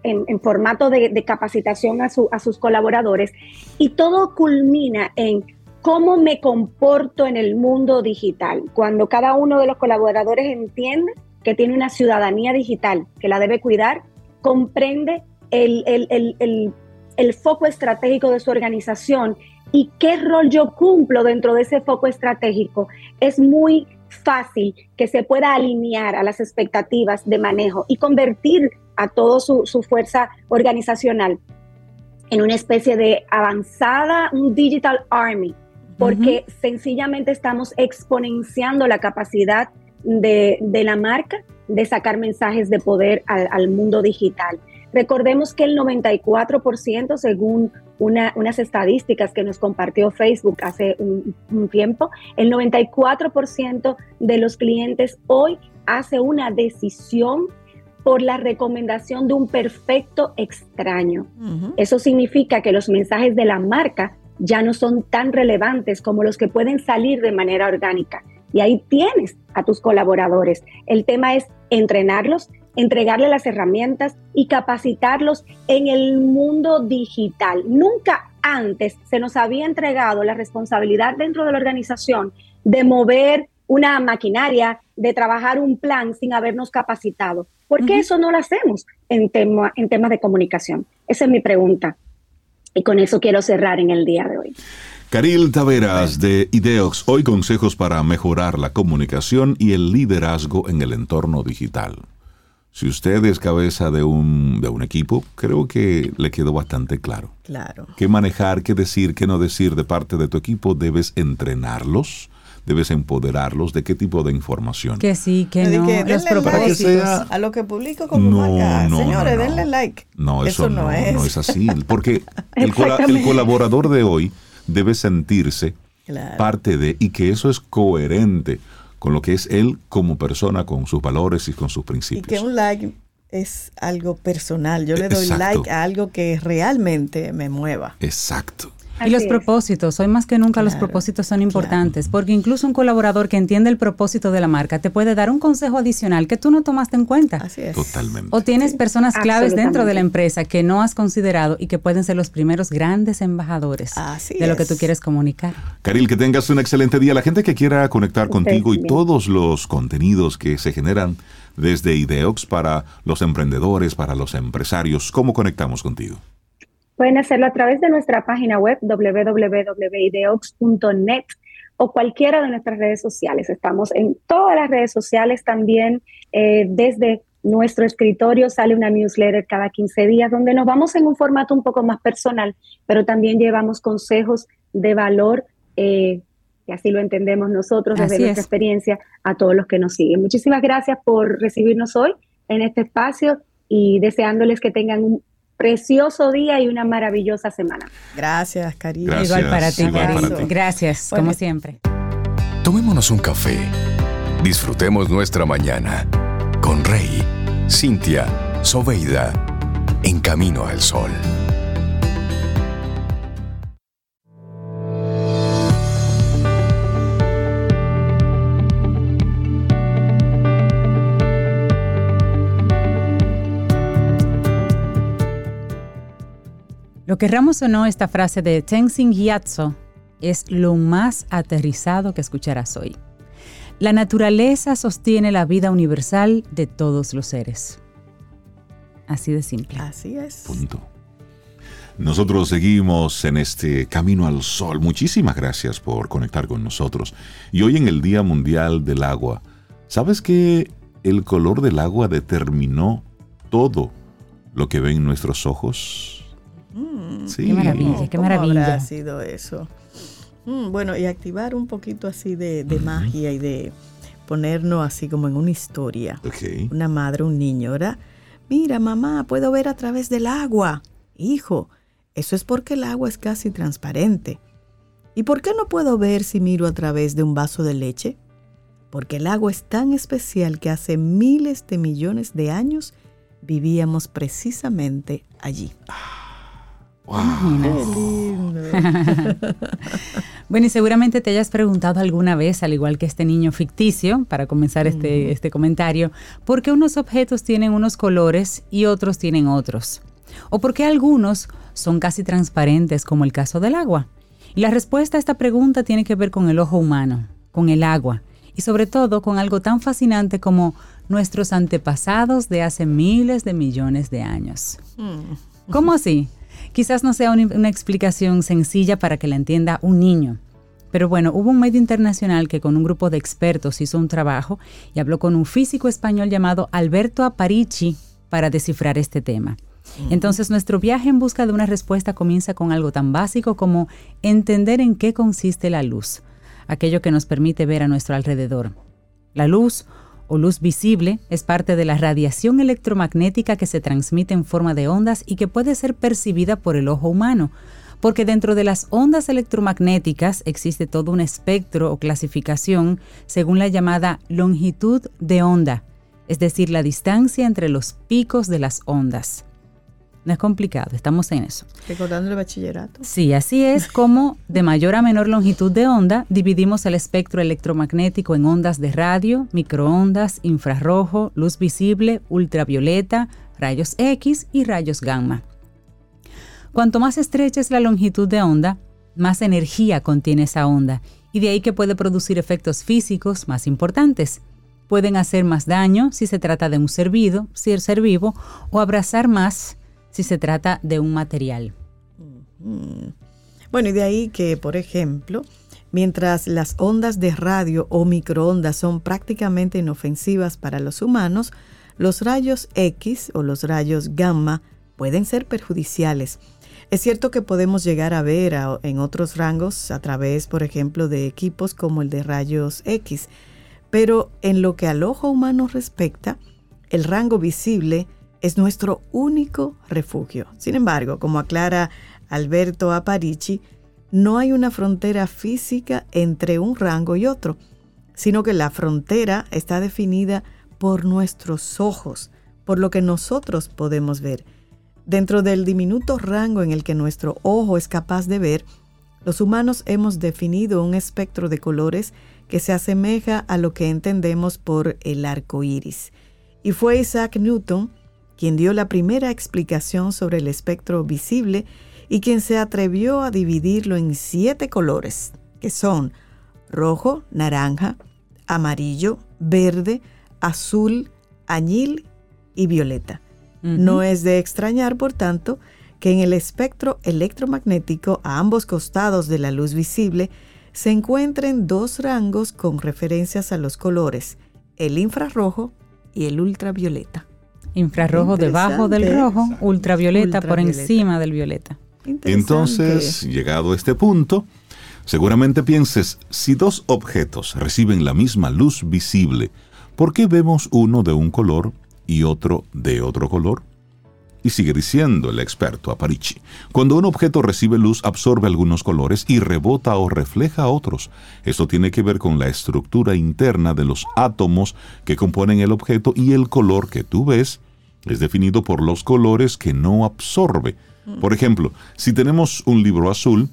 en, en formato de, de capacitación a, su- a sus colaboradores y todo culmina en cómo me comporto en el mundo digital. Cuando cada uno de los colaboradores entiende que tiene una ciudadanía digital, que la debe cuidar, comprende el, el- el- el- el foco estratégico de su organización y qué rol yo cumplo dentro de ese foco estratégico, es muy fácil que se pueda alinear a las expectativas de manejo y convertir a toda su, su fuerza organizacional en una especie de avanzada, un digital army, porque sencillamente estamos exponenciando la capacidad de, de la marca de sacar mensajes de poder al, al mundo digital. Recordemos que el 94%, según una- unas estadísticas que nos compartió Facebook hace un, un tiempo, el 94% de los clientes hoy hace una decisión por la recomendación de un perfecto extraño. Eso significa que los mensajes de la marca ya no son tan relevantes como los que pueden salir de manera orgánica. Y ahí tienes a tus colaboradores. El tema es entrenarlos, entregarle las herramientas y capacitarlos en el mundo digital. Nunca antes se nos había entregado la responsabilidad dentro de la organización de mover una maquinaria, de trabajar un plan sin habernos capacitado. ¿Por qué eso no lo hacemos en, tema, en temas de comunicación? Esa es mi pregunta. Y con eso quiero cerrar en el día de hoy. Caril Taveras de Ideox, hoy consejos para mejorar la comunicación y el liderazgo en el entorno digital. Si usted es cabeza de un, de un equipo, creo que le quedó bastante claro. Claro. qué manejar, qué decir, qué no decir de parte de tu equipo, debes entrenarlos, debes empoderarlos de qué tipo de información. Que sí, que no. que los like sea- a lo que publico como No, marca. no, Señores, no, no. denle like. No, eso, no, es. no es así. Porque el, colaborador de hoy debe sentirse Claro. parte de y que eso es coherente con lo que es él como persona, con sus valores y con sus Y principios. que un like es algo personal. Yo le doy Exacto. like a algo que realmente me mueva. Exacto. Y los es. propósitos, hoy más que nunca los propósitos son importantes, porque incluso un colaborador que entiende el propósito de la marca te puede dar un consejo adicional que tú no tomaste en cuenta. Así es. Totalmente. O tienes personas claves dentro de la empresa que no has considerado y que pueden ser los primeros grandes embajadores Así de lo que tú quieres comunicar. Caril, que tengas un excelente día. La gente que quiera conectar contigo y todos los contenidos que se generan desde Ideox para los emprendedores, para los empresarios, ¿cómo conectamos contigo? Pueden hacerlo a través de nuestra página web www.ideox.net o cualquiera de nuestras redes sociales. Estamos en todas las redes sociales también, eh, desde nuestro escritorio sale una newsletter cada 15 días donde nos vamos en un formato un poco más personal, pero también llevamos consejos de valor, eh, que así lo entendemos nosotros desde Así nuestra es. experiencia, a todos los que nos siguen. Muchísimas gracias por recibirnos hoy en este espacio y deseándoles que tengan un precioso día y una maravillosa semana. Gracias, cariño. Gracias, Igual para ti, igual Cari. para ti. Gracias, Bueno. como siempre. Tomémonos un café. Disfrutemos nuestra mañana con Rey, Cintia, Soveida, en camino al sol. Lo querramos o no, esta frase de Tenzin Gyatso es lo más aterrizado que escucharás hoy. La naturaleza sostiene la vida universal de todos los seres. Así de simple. Así es. Punto. Nosotros seguimos en este camino al sol. Muchísimas gracias por conectar con nosotros. Y hoy en el Día Mundial del Agua, ¿sabes que el color del agua determinó todo lo que ven nuestros ojos? Sí. Qué maravilla, qué ¿Cómo maravilla. habrá sido eso? Mm, bueno, y activar un poquito así de, de magia y de ponernos así como en una historia. Una madre, un niño, ¿verdad? Mira, mamá, puedo ver a través del agua. Hijo, eso es porque el agua es casi transparente. ¿Y por qué no puedo ver si miro a través de un vaso de leche? Porque el agua es tan especial que hace miles de millones de años vivíamos precisamente allí. Qué lindo. Bueno, y seguramente te hayas preguntado alguna vez, al igual que este niño ficticio, para comenzar este, este comentario, ¿por qué unos objetos tienen unos colores y otros tienen otros? ¿O por qué algunos son casi transparentes, como el caso del agua? Y la respuesta a esta pregunta tiene que ver con el ojo humano, con el agua, y sobre todo con algo tan fascinante como nuestros antepasados de hace miles de millones de años. ¿Cómo así? Quizás no sea una, una explicación sencilla para que la entienda un niño. Pero bueno, hubo un medio internacional que con un grupo de expertos hizo un trabajo y habló con un físico español llamado Alberto Aparici para descifrar este tema. Entonces nuestro viaje en busca de una respuesta comienza con algo tan básico como entender en qué consiste la luz, aquello que nos permite ver a nuestro alrededor. La luz o luz visible es parte de la radiación electromagnética que se transmite en forma de ondas y que puede ser percibida por el ojo humano, porque dentro de las ondas electromagnéticas existe todo un espectro o clasificación según la llamada longitud de onda, es decir, la distancia entre los picos de las ondas. No es complicado, estamos en eso. Recordando el bachillerato. Sí, así es como de mayor a menor longitud de onda dividimos el espectro electromagnético en ondas de radio, microondas, infrarrojo, luz visible, ultravioleta, rayos X y rayos gamma. Cuanto más estrecha es la longitud de onda, más energía contiene esa onda y de ahí que puede producir efectos físicos más importantes. Pueden hacer más daño si se trata de un ser vivo, si es ser vivo, o abrazar más si se trata de un material. Bueno, y de ahí que, por ejemplo, mientras las ondas de radio o microondas son prácticamente inofensivas para los humanos, los rayos X o los rayos gamma pueden ser perjudiciales. Es cierto que podemos llegar a ver en otros rangos a través, por ejemplo, de equipos como el de rayos X, pero en lo que al ojo humano respecta, el rango visible es nuestro único refugio. Sin embargo, como aclara Alberto Aparici, no hay una frontera física entre un rango y otro, sino que la frontera está definida por nuestros ojos, por lo que nosotros podemos ver. Dentro del diminuto rango en el que nuestro ojo es capaz de ver, los humanos hemos definido un espectro de colores que se asemeja a lo que entendemos por el arco iris. Y fue Isaac Newton quien dio la primera explicación sobre el espectro visible y quien se atrevió a dividirlo en siete colores, que son rojo, naranja, amarillo, verde, azul, añil y violeta. No es de extrañar, por tanto, que en el espectro electromagnético a ambos costados de la luz visible se encuentran dos rangos con referencias a los colores, el infrarrojo y el ultravioleta. Infrarrojo debajo del rojo, ultravioleta, por encima del violeta. Entonces, llegado a este punto, seguramente pienses, si dos objetos reciben la misma luz visible, ¿por qué vemos uno de un color y otro de otro color? Y sigue diciendo el experto Aparici, cuando un objeto recibe luz absorbe algunos colores y rebota o refleja otros. Esto tiene que ver con la estructura interna de los átomos que componen el objeto y el color que tú ves es definido por los colores que no absorbe. Por ejemplo, si tenemos un libro azul,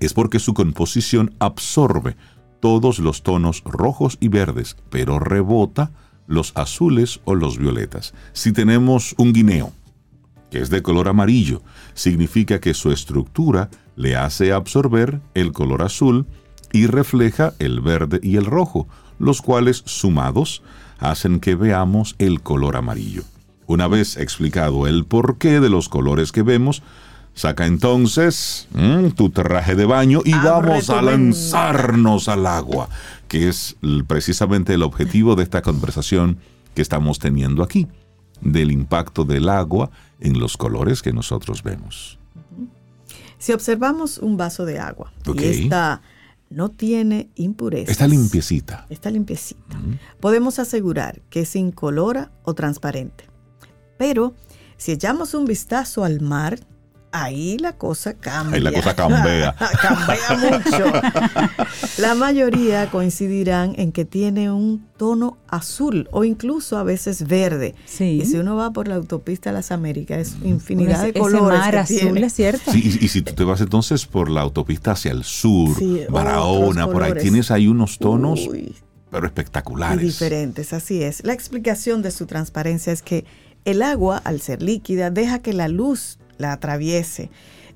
es porque su composición absorbe todos los tonos rojos y verdes, pero rebota los azules o los violetas. Si tenemos un guineo, que es de color amarillo, significa que su estructura le hace absorber el color azul y refleja el verde y el rojo, los cuales sumados hacen que veamos el color amarillo. Una vez explicado el porqué de los colores que vemos, saca entonces mm, tu traje de baño y Abre vamos a lanzarnos al agua, que es precisamente el objetivo de esta conversación que estamos teniendo aquí, del impacto del agua en los colores que nosotros vemos. Si observamos un vaso de agua Ok. y esta no tiene impurezas. Está limpiecita. Está limpiecita. Podemos asegurar que es incolora o transparente. Pero si echamos un vistazo al mar, ahí la cosa cambia. Ahí la cosa cambia. cambia mucho. La mayoría coincidirán en que tiene un tono azul o incluso a veces verde. Sí. Y si uno va por la autopista de las Américas, es infinidad Ese- de ese colores. mar que azul, tiene. es cierto. Sí, y, y si tú te vas entonces por la autopista hacia el sur, Sí, Barahona, por ahí tienes ahí unos tonos, Uy, pero y espectaculares. diferentes, así es. La explicación de su transparencia es que el agua, al ser líquida, deja que la luz la atraviese.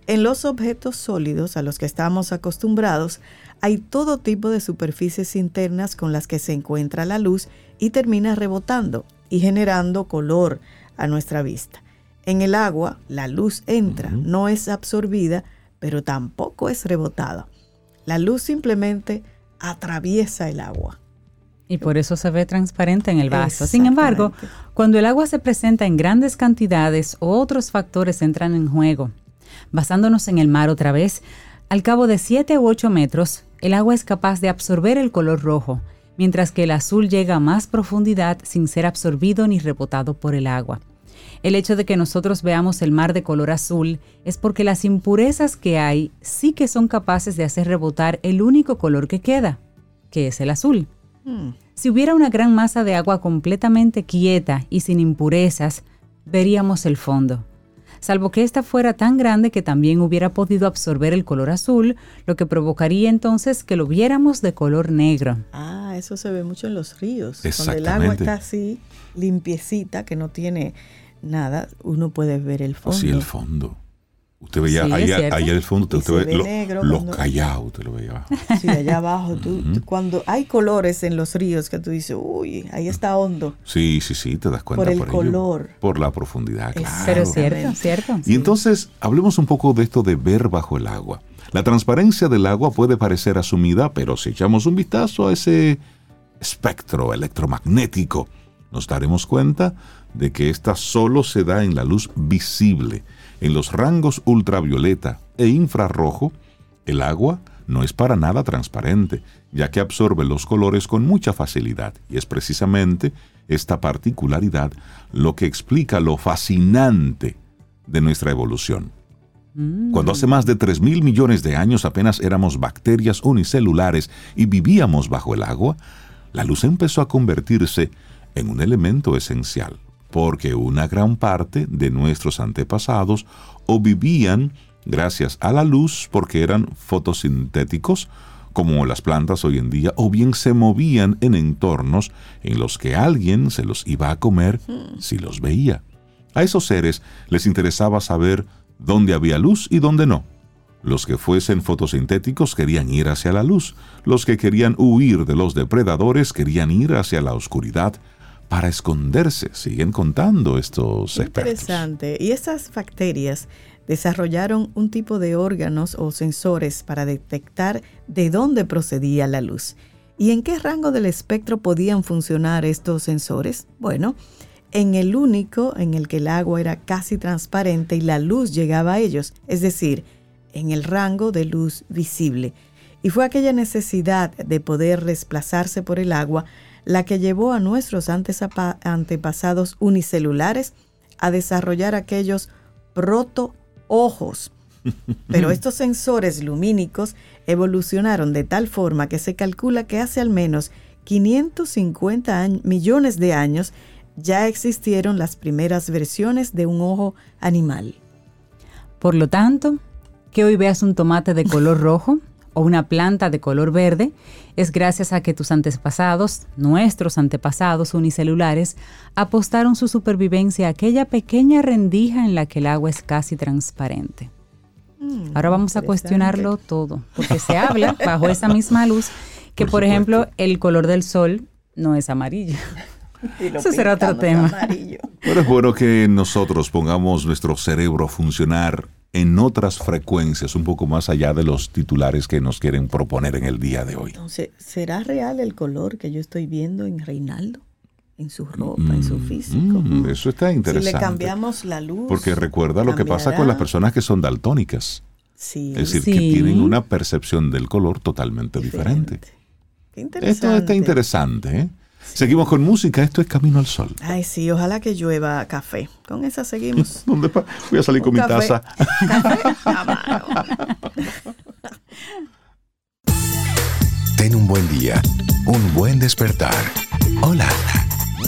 En los objetos sólidos a los que estamos acostumbrados, hay todo tipo de superficies internas con las que se encuentra la luz y termina rebotando y generando color a nuestra vista. En el agua, la luz entra, no es absorbida, pero tampoco es rebotada. La luz simplemente atraviesa el agua. Y por eso se ve transparente en el vaso. Sin embargo, cuando el agua se presenta en grandes cantidades, otros factores entran en juego. Basándonos en el mar otra vez, al cabo de 7 u 8 metros, el agua es capaz de absorber el color rojo, mientras que el azul llega a más profundidad sin ser absorbido ni rebotado por el agua. El hecho de que nosotros veamos el mar de color azul es porque las impurezas que hay sí que son capaces de hacer rebotar el único color que queda, que es el azul. Si hubiera una gran masa de agua completamente quieta y sin impurezas, veríamos el fondo. Salvo que ésta fuera tan grande que también hubiera podido absorber el color azul, lo que provocaría entonces que lo viéramos de color negro. Ah, eso se ve mucho en los ríos. Cuando el agua está así, limpiecita, que no tiene nada, uno puede ver el fondo. Así el fondo. Usted veía Sí, allá, allá el fondo, usted, usted ve lo- los cuando- callados, usted lo veía abajo. Sí, allá abajo. tú- tú- cuando hay colores en los ríos que tú dices, uy, ahí está hondo. Sí, sí, sí, te das cuenta Por el ello. color. por la profundidad, claro. Pero es cierto, cierto. Y entonces, hablemos un poco de esto de ver bajo el agua. La transparencia del agua puede parecer asumida, pero si echamos un vistazo a ese espectro electromagnético, nos daremos cuenta de que ésta solo se da en la luz visible. En los rangos ultravioleta e infrarrojo, el agua no es para nada transparente, ya que absorbe los colores con mucha facilidad. Y es precisamente esta particularidad lo que explica lo fascinante de nuestra evolución. Cuando hace más de 3 mil millones de años apenas éramos bacterias unicelulares y vivíamos bajo el agua, la luz empezó a convertirse en un elemento esencial, porque una gran parte de nuestros antepasados o vivían gracias a la luz porque eran fotosintéticos, como las plantas hoy en día, o bien se movían en entornos en los que alguien se los iba a comer si los veía. A esos seres les interesaba saber dónde había luz y dónde no. Los que fuesen fotosintéticos querían ir hacia la luz, los que querían huir de los depredadores querían ir hacia la oscuridad para esconderse. Siguen contando estos expertos. Interesante. Y esas bacterias desarrollaron un tipo de órganos o sensores para detectar de dónde procedía la luz. ¿Y en qué rango del espectro podían funcionar estos sensores? Bueno, en el único en el que el agua era casi transparente y la luz llegaba a ellos, es decir, en el rango de luz visible. Y fue aquella necesidad de poder desplazarse por el agua la que llevó a nuestros antepasados unicelulares a desarrollar aquellos protoojos. Pero estos sensores lumínicos evolucionaron de tal forma que se calcula que hace al menos 550 millones de años ya existieron las primeras versiones de un ojo animal. Por lo tanto, que hoy veas un tomate de color rojo o una planta de color verde es gracias a que tus antepasados, nuestros antepasados unicelulares, apostaron su supervivencia a aquella pequeña rendija en la que el agua es casi transparente. Mm, Ahora vamos a cuestionarlo todo, porque se habla bajo esa misma luz que, por, ejemplo, el color del sol no es amarillo. Eso será otro tema. Pero es bueno que nosotros pongamos nuestro cerebro a funcionar en otras frecuencias, un poco más allá de los titulares que nos quieren proponer en el día de hoy. Entonces, ¿será real el color que yo estoy viendo en Reinaldo? En su ropa, en su mm, físico. Mm, eso está interesante. Si le cambiamos la luz. Porque recuerda lo que pasa con las personas que son daltónicas. Sí. Es decir, que tienen una percepción del color totalmente diferente. Qué interesante. Esto está interesante, ¿eh? Seguimos con música, esto es Camino al Sol. Ay, sí, ojalá que llueva café. Con esa seguimos. ¿Dónde Voy a salir con mi taza. Ten un buen día, un buen despertar. Hola.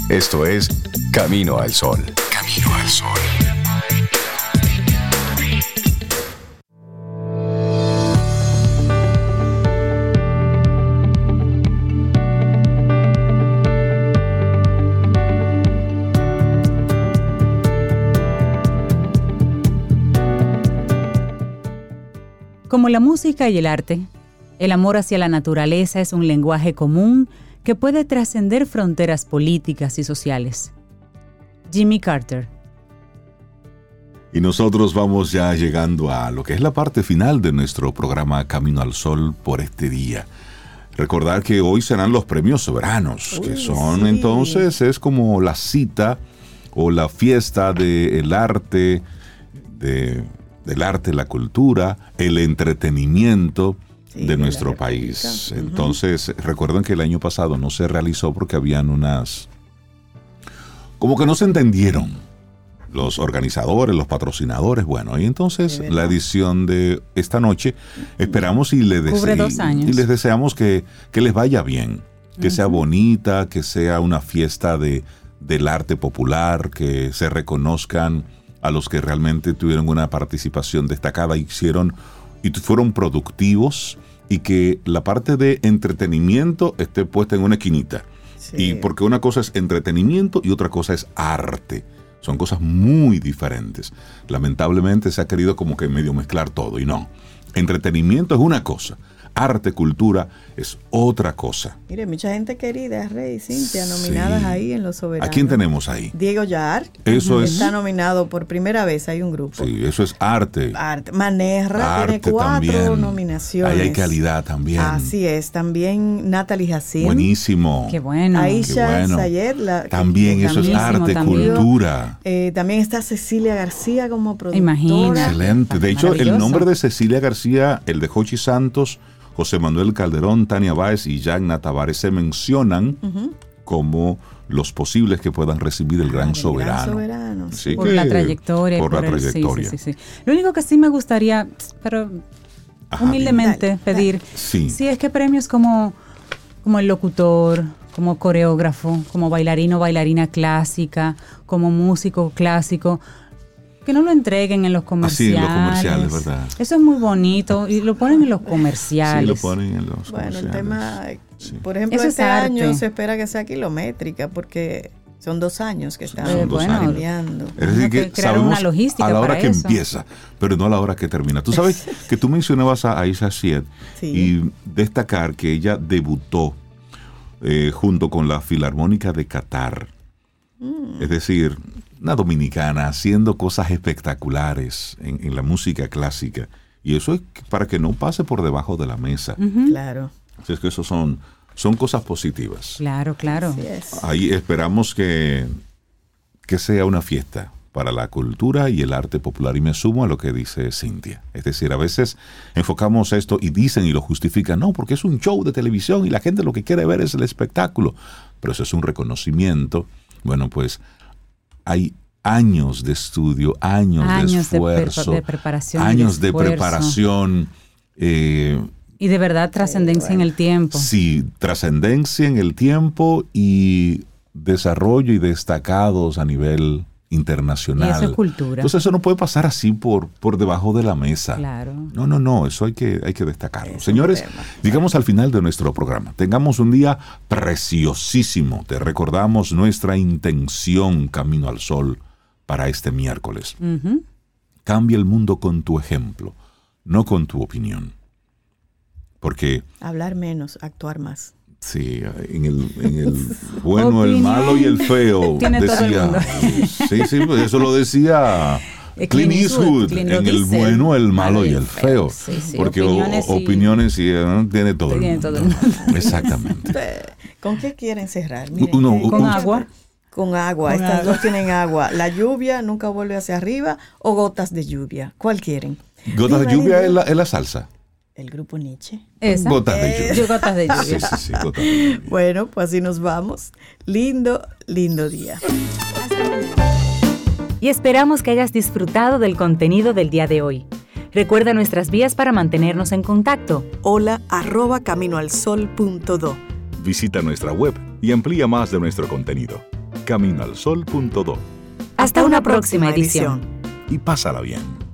Esto es Camino al Sol. Camino al Sol. Como la música y el arte, el amor hacia la naturaleza es un lenguaje común que puede trascender fronteras políticas y sociales. Jimmy Carter. Y nosotros vamos ya llegando a lo que es la parte final de nuestro programa Camino al Sol por este día. Recordar que hoy serán los premios soberanos, que son entonces, es como la cita o la fiesta del arte, de del arte, la cultura, el entretenimiento de nuestro país. Entonces, recuerden que el año pasado no se realizó porque habían unas... como que no se entendieron los organizadores, los patrocinadores, bueno, y entonces la edición de esta noche esperamos y, le y les deseamos que, les vaya bien, que sea bonita, que sea una fiesta de, del arte popular, que se reconozcan a los que realmente tuvieron una participación destacada, hicieron y fueron productivos y que la parte de entretenimiento esté puesta en una esquinita. Y porque una cosa es entretenimiento y otra cosa es arte. Son cosas muy diferentes. Lamentablemente se ha querido como que medio mezclar todo y no. Entretenimiento es una cosa arte, cultura, es otra cosa. Mire, mucha gente querida, Rey, Cintia, nominadas ahí en Los Soberanos. ¿A quién tenemos ahí? Diego Yar. Eso es. Está nominado por primera vez, hay un grupo. Sí, eso es arte. Arte. Manerra tiene cuatro nominaciones. Ahí hay calidad también. Así es. También Natalie Hassin. Buenísimo. Qué bueno. Aisha bueno. también, eso es arte, cultura. Eh, también está Cecilia García como productora. Imagina. Excelente. De hecho, el nombre de Cecilia García, el de Jochi Santos, José Manuel Calderón, Tania Báez y Jagna Tavares se mencionan como los posibles que puedan recibir el gran soberano. por la trayectoria. Por, la trayectoria. Lo único que sí me gustaría, pero humildemente pedir, si es que premios como, como el locutor, como coreógrafo, como bailarino, bailarina clásica, como músico clásico, que no lo entreguen en los comerciales. Así, en los comerciales, ¿verdad? Eso es muy bonito y lo ponen en los comerciales. Sí, lo ponen en los bueno, comerciales. Bueno, el tema, por ejemplo, este año se espera que sea kilométrica porque son dos años que están Es decir, que, sabemos una logística a la hora que empieza, pero no a la hora que termina. Tú sabes que tú mencionabas a Aisha Sied y destacar que ella debutó eh, junto con la Filarmónica de Qatar Es decir, una dominicana haciendo cosas espectaculares en, en la música clásica. Y eso es para que no pase por debajo de la mesa. Claro. Así es que eso son, son cosas positivas. Claro, claro. Es. Ahí esperamos que, que sea una fiesta para la cultura y el arte popular. Y me sumo a lo que dice Cintia. Es decir, a veces enfocamos esto y dicen y lo justifican, no, porque es un show de televisión y la gente lo que quiere ver es el espectáculo. Pero eso es un reconocimiento. Bueno, pues hay años de estudio, años, Años de de esfuerzo, de preparación de años de esfuerzo. preparación. eh, Y de verdad trascendencia en el tiempo. Sí, trascendencia en el tiempo y desarrollo y destacados a nivel internacional. Y eso es cultura. Entonces eso no puede pasar así por, por debajo de la mesa. Claro. No, no, no, eso hay que, hay que destacarlo. Señores, llegamos al final de nuestro programa. Tengamos un día preciosísimo. Te recordamos nuestra intención Camino al Sol para este miércoles. Cambia el mundo con tu ejemplo, no con tu opinión. Porque Hablar menos, actuar más. Sí, en el, en el bueno, el malo y el feo. Tiene todo el decía. mundo. Sí, sí, pues eso lo decía Clint Eastwood. Clint En el bueno, el malo y el feo. Sí, sí, Porque o- opiniones y- opiniones y, eh, tiene todo el Tiene mundo. todo el mundo. Exactamente. ¿Con qué quieren cerrar? Miren, eh, Con un- agua. Con agua. Con Estas agua. dos tienen agua. La lluvia nunca vuelve hacia arriba o gotas de lluvia. ¿Cuál quieren? Gotas de lluvia es la, es la salsa. El grupo Nietzsche. Esa. Gotas de lluvia. Yo gotas de lluvia. sí, sí, gotas de lluvia. Bueno, pues así nos vamos. Lindo, lindo día. Y esperamos que hayas disfrutado del contenido del día de hoy. Recuerda nuestras vías para mantenernos en contacto. Hola arroba caminoalsol.do. Visita nuestra web y amplía más de nuestro contenido. Caminoalsol.do Hasta una próxima edición. y pásala bien.